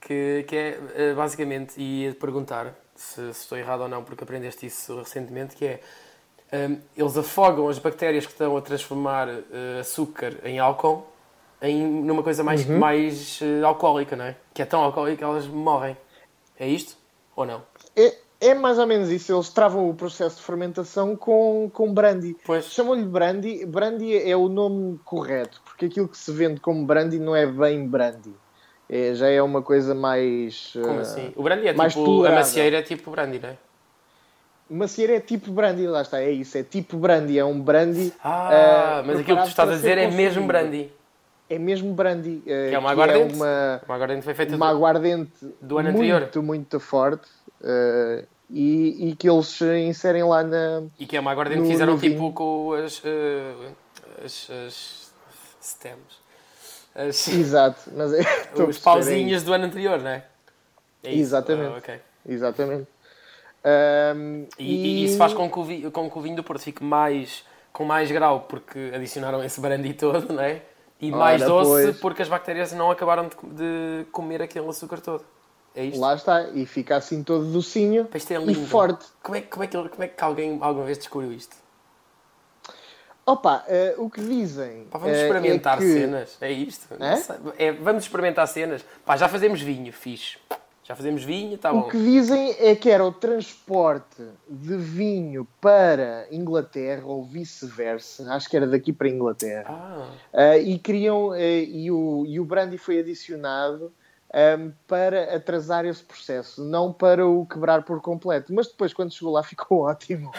Que, que é uh, basicamente, e ia-te perguntar se, se estou errado ou não, porque aprendeste isso recentemente, que é. um, eles afogam as bactérias que estão a transformar uh, açúcar em álcool em numa coisa mais, Uhum. mais uh, alcoólica, não é? Que é tão alcoólica que elas morrem. É isto? Ou não? É, é mais ou menos isso. Eles travam o processo de fermentação com, com brandy. Pois. Chamam-lhe brandy. Brandy é o nome correto, porque aquilo que se vende como brandy não é bem brandy. É, já é uma coisa mais. Como uh, assim? O brandy é mais tipo. A tolerável. macieira é tipo brandy, não é? Macieira é tipo brandy, lá está, é isso, é tipo brandy, é um brandy. Ah, uh, mas aquilo que tu estás a dizer é mesmo brandy. É mesmo brandy. uh, Que é uma que aguardente. É uma, Uma aguardente foi feita uma do- aguardente do ano muito, anterior. muito forte uh, e, e que eles inserem lá na. E que é uma aguardente no- que fizeram tipo com as. eh, as, as stems. As, [laughs] Exato, mas é, [laughs] os é pauzinhos do ano anterior, não é? É? Exatamente. Ah, ok. isso, Exatamente. Um, E, e isso faz com que, o vinho, com que o vinho do Porto fique mais, com mais grau, porque adicionaram esse brandy todo, não é? E mais Ora, doce, pois. porque as bactérias não acabaram de, comer aquele açúcar todo. É isto? Lá está, e fica assim todo docinho é e forte. Como é, como, é que, como é que alguém alguma vez descobriu isto? Opa, eh, o que dizem. Pá, vamos eh, experimentar é que- cenas, é isto? É, vamos experimentar cenas. Pá, já fazemos vinho, fixe. Já fazemos vinho, está bom. O que dizem é que era o transporte de vinho para Inglaterra ou vice-versa. Acho que era daqui para Inglaterra. Ah, Ah, e queriam. eh, e, o, e o brandy foi adicionado ahm, para atrasar esse processo, não para o quebrar por completo. Mas depois, quando chegou lá, [laughs] ficou ótimo.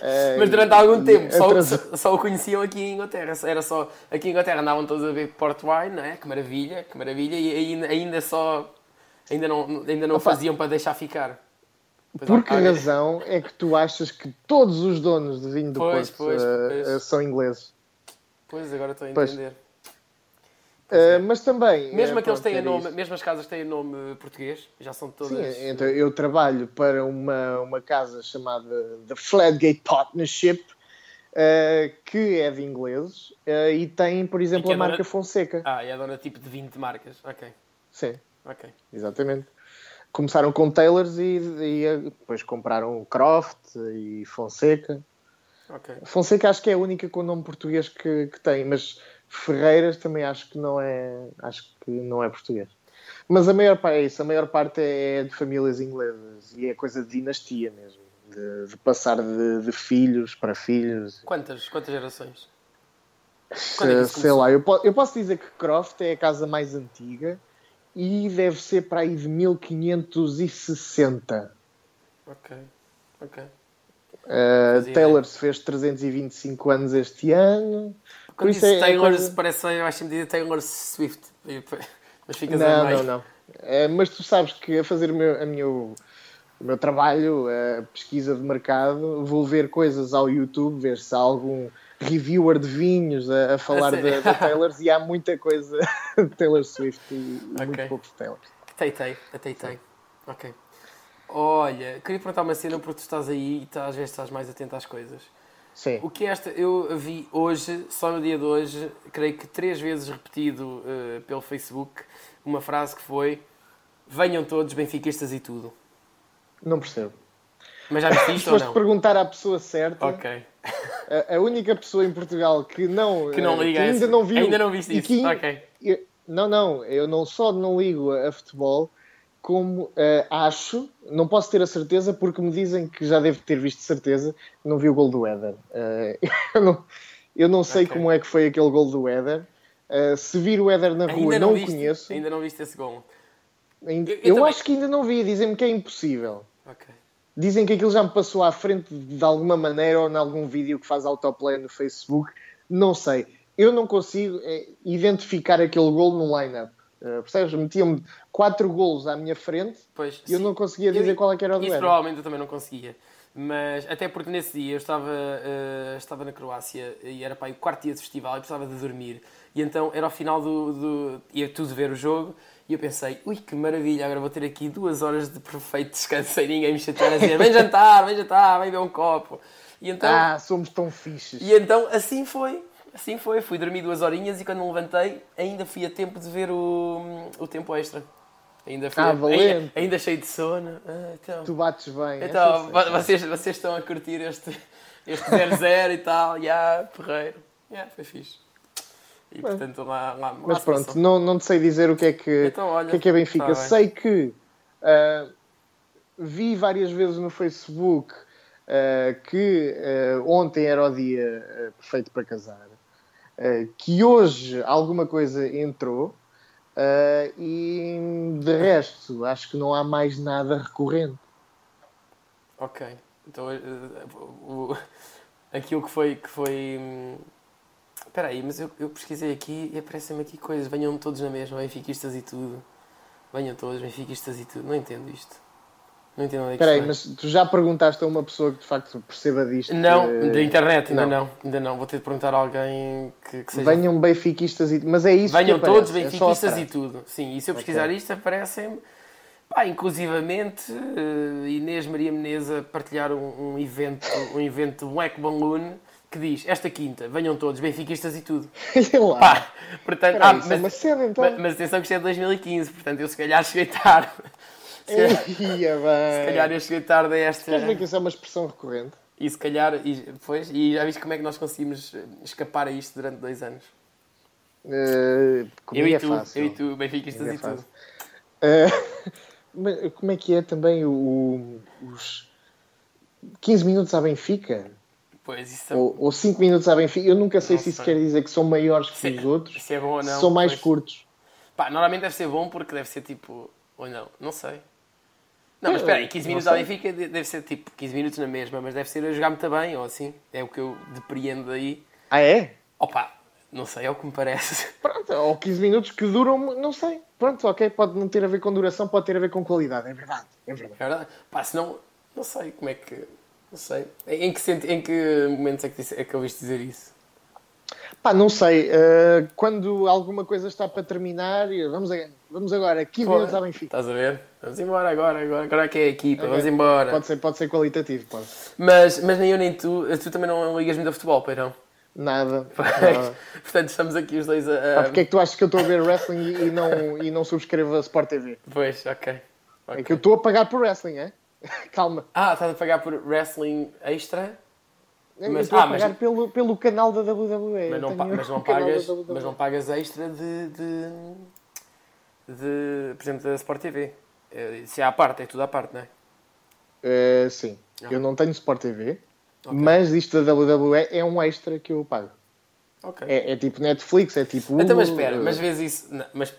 Ah, [laughs] mas durante algum e tempo atrasou. só, só o conheciam aqui em Inglaterra. Era só, aqui em Inglaterra andavam todos a ver Port Wine, não é? Que maravilha, que maravilha. E ainda, ainda só. Ainda não, ainda não Opa. faziam para deixar ficar. Pois, Por que olha, razão é que tu achas que todos os donos de vinho do Pois, Porto pois, ah, ah, são ingleses? Pois, agora estou a entender. Ah, mas também. Mesmo aqueles pronto, têm nome, mesmo as casas têm nome português, já são todas. Sim, então eu trabalho para uma, uma casa chamada The Fladgate Partnership, eh, que é de ingleses, eh, e tem, por exemplo, que a é dona- marca Fonseca. Ah, e é dona tipo de 20 marcas. Ok, Sim, ok. exatamente. Começaram com Taylors e, e, eh, depois compraram Croft e Fonseca. Ok. Fonseca acho que é a única com nome português que, que tem, mas Ferreiras também acho que não é, acho que não é português. Mas a maior parte é isso, a maior parte é de famílias inglesas e é coisa de dinastia mesmo, de, de passar de, de filhos para filhos. Quantas, quantas gerações? É isso sei lá, eu, eu posso dizer que Croft é a casa mais antiga e deve ser para aí de 1560. Ok, ok. Uh, Fazia Taylor fez 325 anos este ano. Por Quando isso disse é- é Taylor, coisa- parece, eu acho que me dizer Taylor Swift. Mas ficas a Não, meio. não, não. Eh, mas tu sabes que a fazer o meu, a meu, o meu trabalho, a pesquisa de mercado, vou ver coisas ao YouTube, ver se há algum reviewer de vinhos a, a falar da, da Taylor's e há muita coisa de Taylor Swift e Ok. muito pouco de Taylor. Teitei, a teitei. Ok. Olha, queria perguntar uma cena porque tu estás aí e tá- às vezes estás mais atento às coisas. Sim. O que é esta? Eu vi hoje, só no dia de hoje, creio que três vezes repetido eh, pelo Facebook, uma frase que foi Venham todos benfiquistas e tudo. Não percebo. Mas já viste Se isto ou foste não? perguntar à pessoa certa, Ok. a, a única pessoa em Portugal que não, Que não eh, liga a ainda não viu ainda não viste isso. que- Ok. eu- não, não, eu não só não ligo a, a futebol, como eh, acho, não posso ter a certeza porque me dizem que já devo ter visto de certeza, não vi o gol do Éder. Eh, [laughs] eu, não, eu não sei Ok. como é que foi aquele gol do Éder. Eh, se vir o Éder na rua, Ainda não, não, o viste, conheço. ainda não viste esse gol. Ainda- eu- eu acho que ainda não vi, dizem-me que é impossível. Ok. Dizem que aquilo já me passou à frente de alguma maneira ou em algum vídeo que faz autoplay no Facebook. Não sei. Eu não consigo eh, identificar aquele gol no line-up. Eh, percebes? Metiam-me quatro golos à minha frente Pois, e eu sim. não conseguia dizer Eu- qual é que era o Éder. provavelmente eu também não conseguia. Mas até porque nesse dia eu estava, eh, estava na Croácia e era para o quarto dia de festival e precisava de dormir. E então era ao final do. do ia tudo ver o jogo e eu pensei, ui que maravilha, agora vou ter aqui duas horas de perfeito descanso sem ninguém me chatear a dizer vem jantar, vem jantar, vem beber um copo. E então, Ah, somos tão fixes. e então assim foi. Assim foi, fui dormir duas horinhas e quando me levantei ainda fui a tempo de ver o, o tempo extra. Ainda, fui Ah, ainda, ainda cheio de sono. Ah, então. Tu bates bem. Então, eu sei. vo- vocês, vocês estão a curtir este este 0-0 e tal, [laughs] já, porreiro. Já, foi fixe. E portanto lá, lá, lá Mas pronto, não, não te sei dizer o que é que, Então, olha, que, é, que é Benfica. tá sei que ah, vi várias vezes no Facebook ah, que ah, ontem era o dia perfeito para casar, que hoje alguma coisa entrou e de resto acho que não há mais nada recorrente. Ok. Então eh, o, [laughs] aquilo que foi. Que foi hum, Espera aí, mas eu, eu pesquisei aqui e aparecem-me aqui coisas. Venham todos na mesma, benfiquistas e tudo. Venham todos, benfiquistas e tudo. Não entendo isto. Não entendo onde é que Espera aí, mas tu já perguntaste a uma pessoa que de facto perceba disto? Não, eh, da internet, ainda não. não. Ainda não. Vou ter de perguntar a alguém que, que seja Venham benfiquistas e... Mas é isso Venham que todos aparece, é benfiquistas frase. e tudo. Sim, e se eu pesquisar isto, aparecem pá, inclusivamente eh, Inês Maria Menezes a partilhar um, um evento, um evento Black Balloon que diz esta quinta, venham todos benfiquistas e tudo. [laughs] Pá, portanto, ah, isso é uma mas, cena então. mas, mas atenção que isto é de 2015, portanto eu se calhar cheguei tarde. [laughs] Se calhar, Ia se bem. calhar eu cheguei tarde a esta. Queres ver que isso é uma expressão recorrente? E se calhar, e, pois, e já viste como é que nós conseguimos eh, escapar a isto durante dois anos? Uh, Eu e é tu, fácil. eu e tu, benfiquistas é e tudo. Uh, [laughs] mas como é que é também o- os 15 minutos à Benfica? Pois, isso Ou, ou 5 minutos à Benfica? Eu nunca sei Não se isso sei. quer dizer que são maiores que Se- os outros, se é bom ou não, são mais pois. curtos. Pá, normalmente deve ser bom porque deve ser tipo. Ou não, não sei. Não, mas Eu espera aí, 15 não minutos à. Benfica de- deve ser tipo 15 minutos na mesma, mas deve ser a jogar muito bem, ou assim. É o que eu depreendo daí. Ah, é? Opa, não sei, é o que me parece. [laughs] Pronto, ou 15 minutos que duram, não sei. Pronto, ok, pode não ter a ver com duração, pode ter a ver com qualidade. É verdade, é verdade. É verdade? Pá, senão, não sei como é que. Não sei. Em que, senti- em que momentos é que, disse- é que ouviste dizer isso? Pá, não sei. uh, quando alguma coisa está para terminar, vamos, a- vamos agora, 15 minutos à Benfica. Estás a ver? Vamos embora agora, agora, agora que é a equipa, Ok. vamos embora. Pode ser, pode ser qualitativo, pode. Mas, mas nem eu nem tu, tu também não ligas muito a futebol, pois não? [laughs] Nada. Portanto, estamos aqui os dois a. Pá, porque é que tu achas que eu estou a ver wrestling e, e não, e não subscrevo a Sport TV? Pois, ok. É que eu estou a pagar por wrestling, é? [laughs] Calma. Ah, estás a pagar por wrestling extra? Eu Mas- estou a ah, mas- pagar pelo, pelo canal da WWE. Mas não, pa- [laughs] mas, não pagas, mas não pagas extra de, de, de, por exemplo, da Sport TV. Eh, Isso é à parte, é tudo à parte, não é? Eh, sim. Ah. Eu não tenho Sport TV, Ok. mas isto da WWE é um extra que eu pago. Ok. É, é tipo Netflix, é tipo. então, mas espera, eh, mas vês isso. Não, mas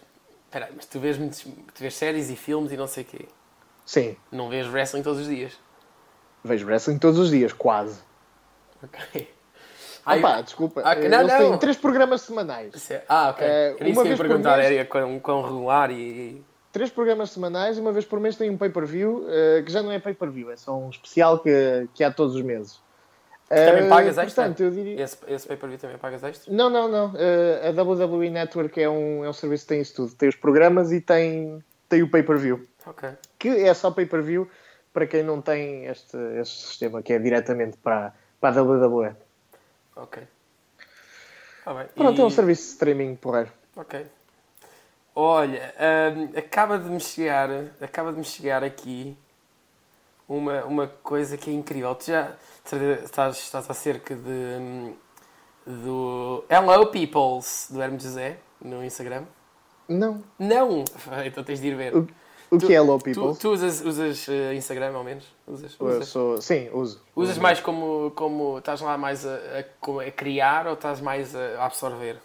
espera, mas tu vês, muitos, tu vês séries e filmes e não sei o quê. Sim. Não vês wrestling todos os dias. Vejo wrestling todos os dias, quase. Ok. Opa, desculpa. Ah, eh, não, Eles não. têm três programas semanais. É- Ah, ok. Eh, Era isso que eu ia perguntar, mês- era quão, quão regular e. Três programas semanais e uma vez por mês tem um pay-per-view, eh, que já não é pay-per-view, é só um especial que, que há todos os meses. Também Eh, pagas extra? Portanto, eu diria... Esse, esse pay-per-view também pagas extra? Não, não, não. Eh, a WWE Network é um, é um serviço que tem isso tudo. Tem os programas e tem, tem o pay-per-view. Ok. Que é só pay-per-view para quem não tem este, este sistema, que é diretamente para, para a WWE. Ok. Tá bem. Pronto, E- é um serviço de streaming porreiro. Ok. Olha, hum, acaba de me chegar, acaba de me chegar aqui uma, uma coisa que é incrível. Tu já estás, estás acerca de hum, do Hello Peoples do Hermes José no Instagram? Não. Não! [laughs] Então tens de ir ver. O, o que é Tu, People? tu usas, usas eh, Instagram ao menos? Usas? Eu usas? sou- sim, uso. Usas mais como, como estás lá mais a, a- a criar ou estás mais a absorver?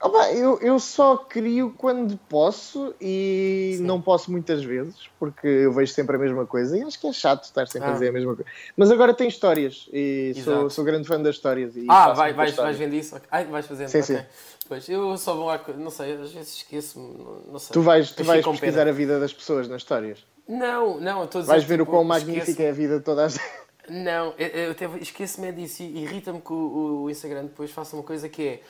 Opa, eu, eu só crio quando posso e Sim. não posso muitas vezes, porque eu vejo sempre a mesma coisa e acho que é chato estar sempre Ah. a dizer a mesma coisa. Mas agora tem histórias e sou, sou grande fã das histórias. E Ah, vai, vais, vais vendo isso? Ok. Ai, vais fazendo, Sim, ok. sim. Pois, eu só vou lá, não sei, às vezes esqueço-me, não, sei. Tu vais, tu vais com pena. pesquisar a vida das pessoas nas histórias. Não, não, estou a dizer, Vais ver o tipo, quão magnífica é a vida de toda a gente. Não, eu, eu esqueço-me disso e irrita-me que o, o Instagram depois faça uma coisa que é,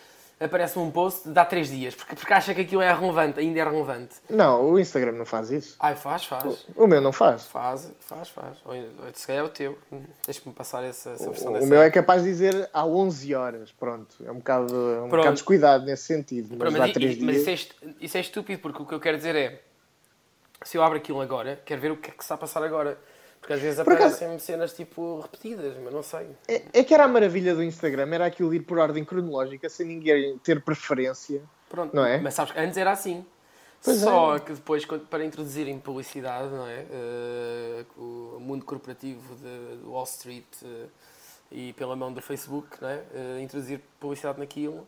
aparece um post, dá 3 dias, porque, porque acha que aquilo é relevante, ainda é relevante. Não, o Instagram não faz isso. Ai, faz, faz. O meu não faz. Faz, faz, faz. Ou, ou se calhar é o teu. Deixa-me passar essa, essa versão O dessa. meu é capaz de dizer há 11 horas. Pronto, é um bocado, é um bocado descuidado nesse sentido. Mas, Pronto, há mas, 3 i- mas dias. isso, é, isso é estúpido, porque o que eu quero dizer é: se eu abro aquilo agora, quero ver o que é que se está a passar agora. Porque às vezes Por acaso- aparecem cenas tipo repetidas, mas não sei. É, é que era a maravilha do Instagram, era aquilo ir por ordem cronológica, sem ninguém ter preferência. Pronto, Não é? Mas sabes que antes era assim. Pois Só é. que depois, para introduzirem publicidade, não é? Eh, o mundo corporativo de Wall Street eh, e pela mão do Facebook, não é? Eh, introduzir publicidade naquilo.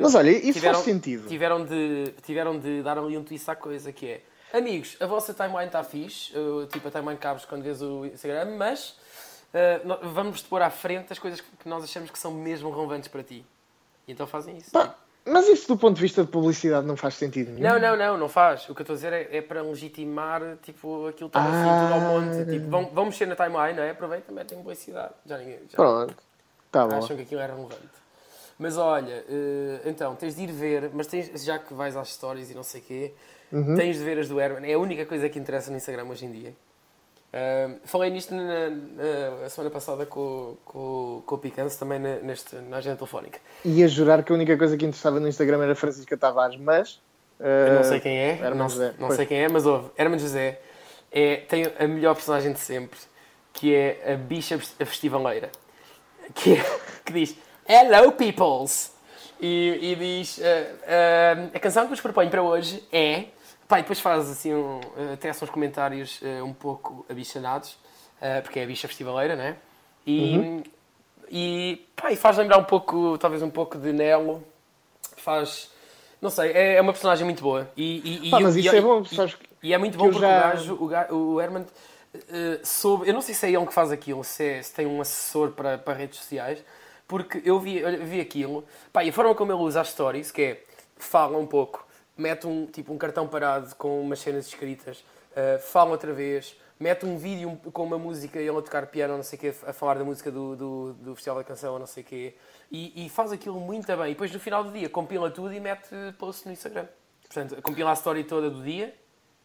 Mas olha, isso tiveram, faz sentido. Tiveram de, tiveram de dar ali um twist à coisa, que é Amigos, a vossa timeline está fixe, eh, tipo a timeline cabes quando vês o Instagram, mas eh, no- vamos-te pôr à frente as coisas que nós achamos que são mesmo relevantes para ti. E então fazem isso. Pá, mas isso do ponto de vista de publicidade não faz sentido nenhum. Não, não, não, não faz. O que eu estou a dizer é, é para legitimar tipo, aquilo que está assim Ah. tudo ao monte. Tipo, vão, vão mexer na timeline, não é? Aproveita metem publicidade. Já ninguém já Pronto, tá bom. acham que aquilo é relevante. Mas olha, eh, então, tens de ir ver, mas tens, já que vais às stories e não sei o quê, Uhum. tens de ver as do Herman. É a única coisa que interessa no Instagram hoje em dia. Ah, falei nisto na, na- semana passada com, com, com o Picance, também na, neste, na agenda telefónica. Ia jurar que a única coisa que interessava no Instagram era Francisca Tavares, mas. Eu não eh, sei quem é, Herman não, José. não Pois. sei quem é, mas ouve, Herman José é, tem a melhor personagem de sempre, que é a bicha a festivaleira, que, é- que diz Hello peoples! E, e diz eh, eh, a canção que vos proponho para hoje é. Pá, e depois faz assim um, eh, tece uns comentários eh, um pouco abichanados, porque é a bicha festivaleira, né? E, Uhum. e, pá, e faz lembrar um pouco, talvez um pouco de Nelo, faz. Não sei, é, é uma personagem muito boa. E, e, e Pá, mas e- isso e- é bom, sabes E, é muito bom porque já- o gajo, o, ga- o Herman, eh, soube. Eu não sei se é ele que faz aquilo, se, é- se tem um assessor para, para redes sociais, porque eu vi, eu vi aquilo. Pá, e a forma como ele usa as stories, que é fala um pouco, mete um, tipo, um cartão parado com umas cenas escritas, eh, fala outra vez. Mete um vídeo com uma música e ele a tocar piano, não sei o quê, a falar da música do, do, do Festival da Canção, não sei o quê. E, e faz aquilo muito bem. E depois no final do dia compila tudo e mete post no Instagram. Portanto, compila a story toda do dia,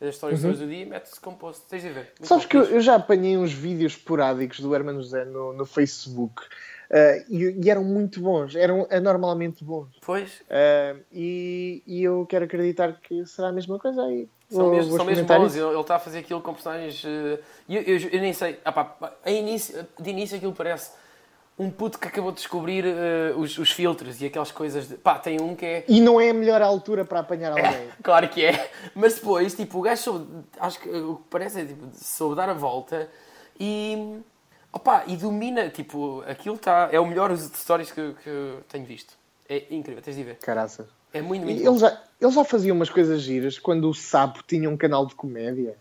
as stories todas do dia e mete-se com post. Tens de ver. Muito Uhum. Sabes que eu, eu já apanhei uns vídeos esporádicos do Hermano José no, no Facebook eh, e, e eram muito bons, eram anormalmente bons. Pois, Eh, e, e eu quero acreditar que será a mesma coisa aí. são mesmo, são mesmo bons. Ele ele está a fazer aquilo com personagens. e Eu, eu, eu nem sei. Ah, pá, a início, de início aquilo parece um puto que acabou de descobrir eh, os, os filtros e aquelas coisas. De, pá, tem um que é. E não é a melhor altura para apanhar alguém. [laughs] Claro que é, mas depois, tipo, o gajo soube, acho que o que parece é, tipo, soube dar a volta e, opa, e domina, tipo, aquilo está, é o melhor uso de stories que, que tenho visto. É incrível, tens de ver. Caraças. É muito, muito Ele bom. já, ele já fazia umas coisas giras quando o Sapo tinha um canal de comédia.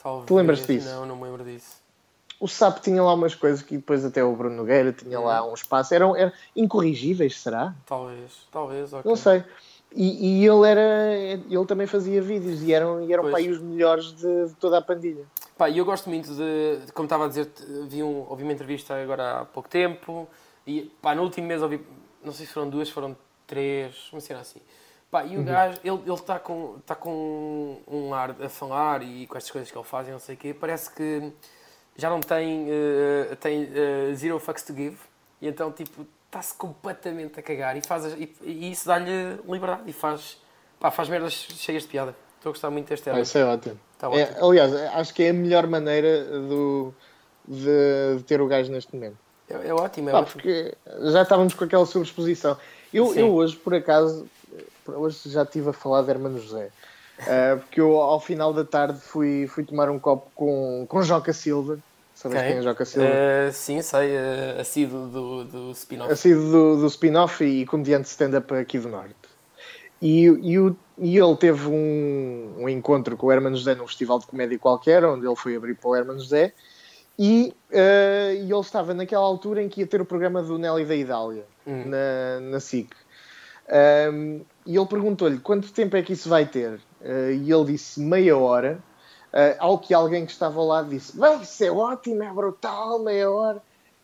Talvez, tu lembras-te disso? Não, não me lembro disso. o Sapo tinha lá umas coisas que depois até o Bruno Nogueira tinha lá um espaço. Eram, eram incorrigíveis, será? Talvez, talvez. Okay. Não sei. E, e, ele era ele também fazia vídeos e eram, e eram pá, os melhores de, de, toda a pandilha. Pá, eu gosto muito de, como estava a dizer, vi um, ouvi uma entrevista agora há pouco tempo e pá, no último mês ouvi, não sei se foram duas, foram três, uma cena assim. Pá, e o uhum. gajo, ele está com, tá com um ar a falar e com estas coisas que ele faz e não sei o quê, parece que já não tem, uh, tem uh, zero fucks to give e então tipo está-se completamente a cagar e, faz, e, e isso dá-lhe liberdade e faz, pá, faz merdas cheias de piada. Estou a gostar muito desta ah, Isso é ótimo. Tá ótimo. É, aliás, acho que é a melhor maneira do, de, de ter o gajo neste momento. É, é ótimo, é pá, ótimo. Porque já estávamos com aquela sobreexposição. Eu, eu hoje, por acaso, hoje já estive a falar de Hermano José. Uh, porque eu, ao final da tarde, fui, fui tomar um copo com, com Joca Silva. Sabes quem é Joca Silva? Uh, sim, sei. Uh, assíduo do, do spin-off. Assíduo do, do spin-off e comediante stand-up aqui do Norte. E, e, o, e ele teve um, um, encontro com o Hermano José num festival de comédia qualquer, onde ele foi abrir para o Hermano José. E, uh, e ele estava naquela altura em que ia ter o programa do Nelly da Idália, hum. na, na SIC. Um, e ele perguntou-lhe quanto tempo é que isso vai ter. Uh, e ele disse meia hora. Uh, ao que alguém que estava lá disse: Bem, isso é ótimo, é brutal, meia hora.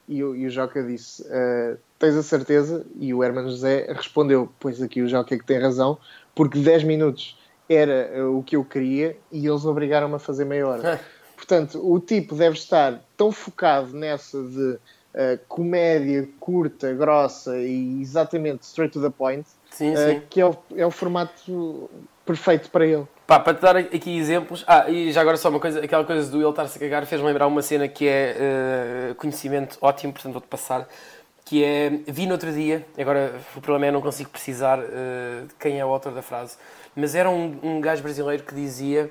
E, o, e o Joca disse: uh, Tens a certeza? E o Hermano José respondeu: Pois aqui o Joca é que tem razão, porque 10 minutos era uh, o que eu queria e eles obrigaram-me a fazer meia hora. [laughs] Portanto, o tipo deve estar tão focado nessa de comédia curta, grossa e exatamente straight to the point sim, sim. que é o, é o formato perfeito para ele. Pá, para te dar aqui exemplos. Ah, e já agora só uma coisa, aquela coisa do ele estar-se a cagar fez-me lembrar uma cena que é uh, conhecimento ótimo, portanto vou-te passar. Que é, vi no outro dia, agora o problema é não consigo precisar uh, de quem é o autor da frase, mas era um, um gajo brasileiro que dizia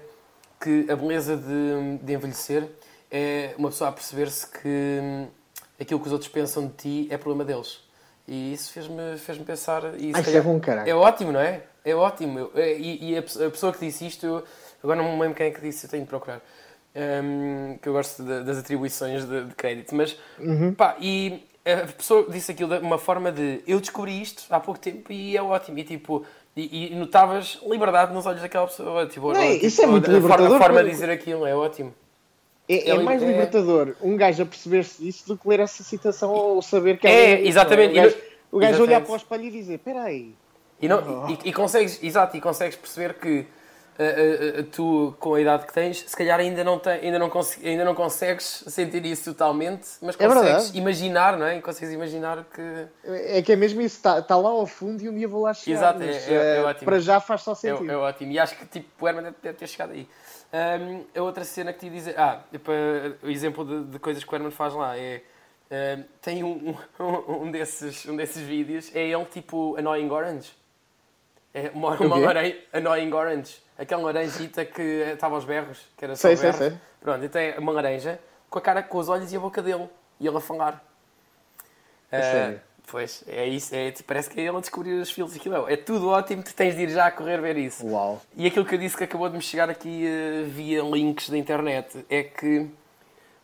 que a beleza de, de envelhecer é uma pessoa a perceber-se que hum, aquilo que os outros pensam de ti é problema deles. E isso fez-me fez pensar. E, Ai, é bom, caralho. É ótimo, não é? É ótimo. É, e, e a, a, pessoa que disse isto, eu, agora não me lembro quem é que disse, eu tenho de procurar. Um, que eu gosto de, das atribuições de, de crédito. Mas, uhum. pá, e a pessoa disse aquilo de uma forma de eu descobri isto há pouco tempo e é ótimo. E tipo, e, e notavas liberdade nos olhos daquela pessoa. Tipo, não, tipo, isso é muito a, libertador. A forma de dizer aquilo é ótimo. É, é, mais é... libertador um gajo a perceber-se disso do que ler essa citação ou saber que é. É, exatamente. O gajo, o gajo olhar para o espelho e dizer: Espera aí, e, não, oh. e, e, consegues, exato, e consegues perceber que uh, uh, tu, com a idade que tens, se calhar ainda não, tem, ainda não, ainda não consegues sentir isso totalmente, mas é consegues é imaginar, não é? E consegues imaginar que. É que é mesmo isso, está tá lá ao fundo e um dia vou lá chegar. Exato, mas, é, é, é ótimo. Para já faz só sentido. É, ótimo. E acho que tipo, o Herman deve ter chegado aí. Um, a outra cena que te dizer. Ah, o exemplo de, de coisas que o Herman faz lá é. Uh, tem um, [laughs] um, um, desses, um desses vídeos, é ele tipo Annoying Orange. É uma, uma laranja, Annoying Orange. Aquela laranjita que estava aos berros, que era só sei, berros. Sei, sei. Pronto, então é uma laranja com a cara, com os olhos e a boca dele. E ele a falar. É uh, Pois, é isso. É, tipo, parece que é ele a descobrir os filmes. Aquilo é, é tudo ótimo, tu tens de ir já a correr ver isso. Uau. E aquilo que eu disse que acabou de me chegar aqui uh, via links da internet é que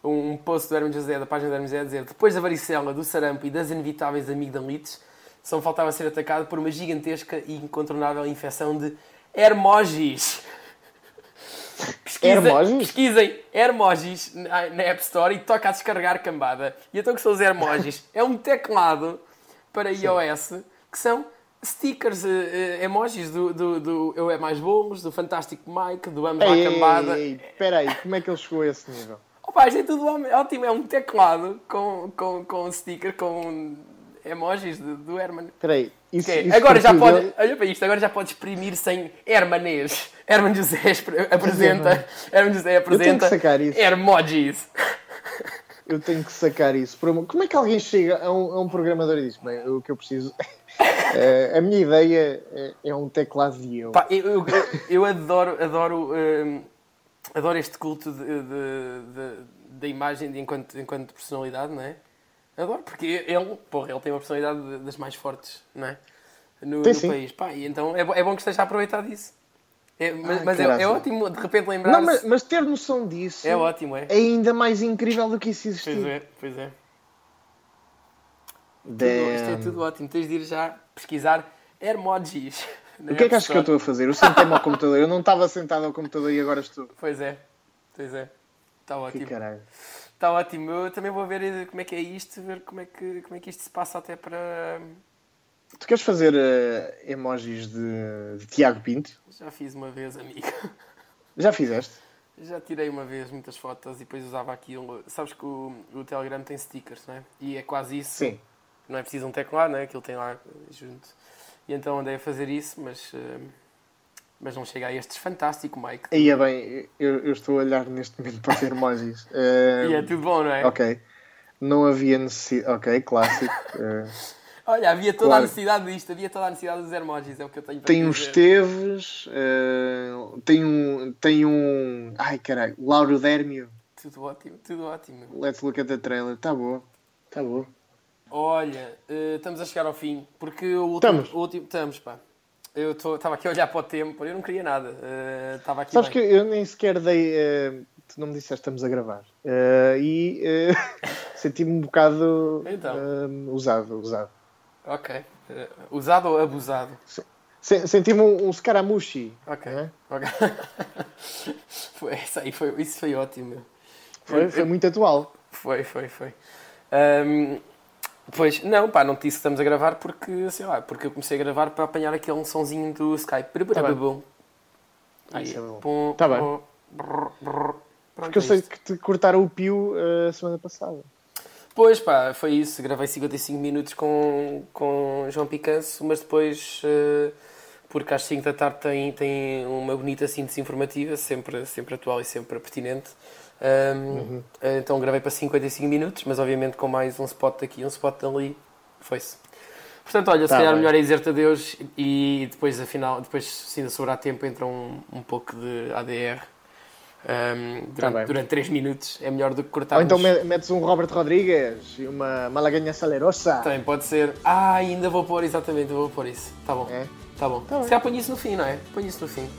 um post do Hermes José, da página do Hermes José, a dizer depois da varicela, do sarampo e das inevitáveis amigdalites, só faltava ser atacado por uma gigantesca e incontornável infecção de Hermogis. Pesquisa, pesquisem Hermogis na, na App Store e toca a descarregar cambada. E então que são os Hermogis? [laughs] é um teclado para iOS Sim. que são stickers, uh, uh, emojis do, do, do, Eu É Mais Bons, do Fantástico Mike, do Vamos ei, à Cambada. Espera aí, como é que ele chegou a esse nível? Opa, isto é tudo ótimo, é um teclado com, com, com sticker, com emojis do, do Herman. Peraí, isso, okay. isso agora já pode, olha para isto, agora já pode exprimir sem Hermanês. Herman José apresenta, Herman José apresenta Eu tenho que sacar isso. Hermojis. Eu tenho que sacar isso. Como é que alguém chega a um, a um programador e diz, bem, o que eu preciso... Uh, [laughs] a minha ideia é, é um teclado de eu. Pá, eu, eu, eu, adoro, adoro, uh, adoro este culto da imagem de enquanto, enquanto personalidade, não é? Adoro, porque ele, porra, ele tem uma personalidade das mais fortes, não é? No, no país. Pá, e então é, é bom que esteja a aproveitar disso. É, mas Ah, mas é, é ótimo de repente Não, lembrar-se. mas, mas ter noção disso É ótimo, é. é ainda mais incrível do que isso existir. Pois é, pois é. Tudo- isto é tudo ótimo. Tens de ir já pesquisar emojis. [laughs] na O que é que achas que eu estou a fazer? Eu sentei-me ao computador. Eu não estava sentado ao computador e agora estou. Pois é, pois é. Está Que ótimo. caralho. Está ótimo. Eu também vou ver eh, como é que é isto, ver como é que, como é que isto se passa até para. Tu queres fazer eh, emojis de, de Tiago Pinto? Já fiz uma vez, amigo. Já fizeste? Já tirei uma vez muitas fotos e depois usava aquilo. Sabes que o, o Telegram tem stickers, não é? E é quase isso. Sim. Não é preciso um teclado, não é? Aquilo tem lá junto. E então andei a fazer isso, mas. eh, Mas não chega a estes. Fantástico, Mike. Aí é bem, eu, eu estou a olhar neste momento para os emojis. [laughs] Eh, E é tudo bom, não é? Ok. Não havia necessidade. Ok, clássico. [laughs] Eh, Olha, havia toda a Claro. necessidade disto, havia toda a necessidade dos emojis, é o que eu tenho para tem te um dizer. Esteves. eh, tem um. Tem um. Ai caralho. Lauro Dérmio. Tudo ótimo, tudo ótimo. Let's look at the trailer. Tá boa. Tá boa. Olha, eh, estamos a chegar ao fim, porque o último... Estamos. O último, estamos, pá. Eu estava aqui a olhar para o tempo, eu não queria nada. eh, Estava aqui Sabes bem. que eu nem sequer dei. eh, tu não me disseste estamos a gravar. Eh, e [laughs] senti-me um bocado Então. usado. usado. Ok. Usado ou abusado? Se- Senti-me um, um scaramucci. Ok. né? ok. [laughs] foi, isso, aí foi, isso foi ótimo. Foi, foi muito atual. Foi, foi, foi. Ahm, pois, não, pá, não te disse que estamos a gravar porque, sei lá, porque eu comecei a gravar para apanhar aquele sonzinho do Skype. Tá bem. Ah, isso é bom. Tá bem. Porque eu é sei que te cortaram o pio eh, a semana passada. Pois pá, foi isso. Gravei 55 minutos com, com João Picanço, mas depois, eh, porque às 5 da tarde tem, tem uma bonita síntese informativa, sempre, sempre atual e sempre pertinente. Ahm, Então gravei para 55 minutos, mas obviamente com mais um spot daqui um spot dali. Foi-se. Portanto, olha, se Tá calhar bem. melhor é dizer-te adeus e depois, afinal, depois, se ainda sobrar tempo, entra um, um pouco de ADR. ahm, Tá bem. durante, durante 3 minutos é melhor do que Ou cortarmos. então me- metes um Robert Rodrigues e uma malaganha salerosa. Também pode ser. Ah, ainda vou pôr, exatamente, vou pôr isso. Tá bom. É? Tá bom. Tá Se calhar ponho isso no fim, não é? Ponho isso no fim.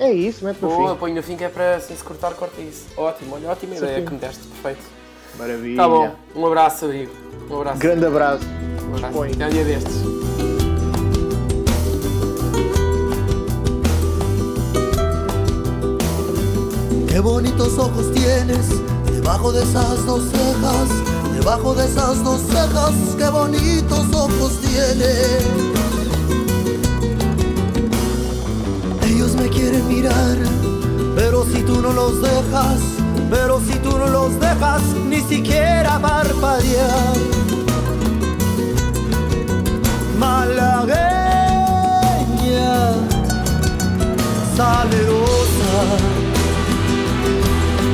É isso, mete no Boa, fim. ponho no fim que é para assim se cortar, corta isso. Ótimo, olha, ótima ideia Certinho. que me deste, perfeito. Maravilha. Tá bom. Um abraço, amigo. Um abraço. Grande abraço. Um abraço. Até um dia destes. Qué bonitos ojos tienes debajo de esas dos cejas, debajo de esas dos cejas, qué bonitos ojos tienes. No los dejas, pero si tú no los dejas, ni siquiera parpadear. Malagueña, salerosa.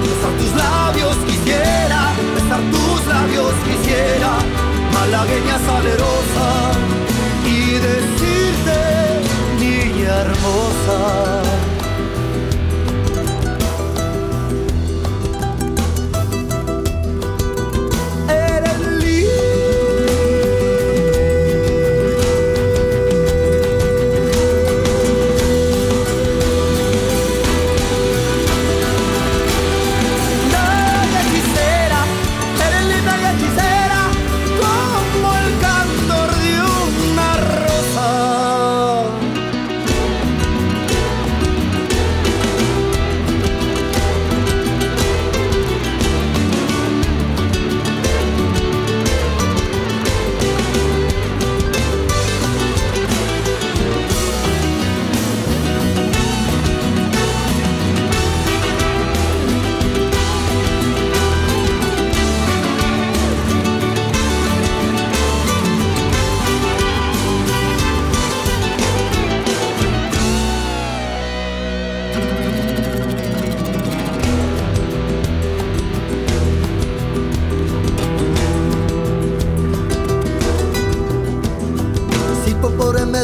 Besar tus labios quisiera, besar tus labios quisiera, malagueña salerosa,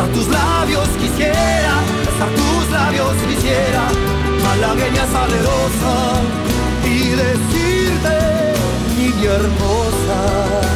Besar tus labios quisiera, besar tus labios quisiera, malagueña salerosa, y decirte, niña hermosa.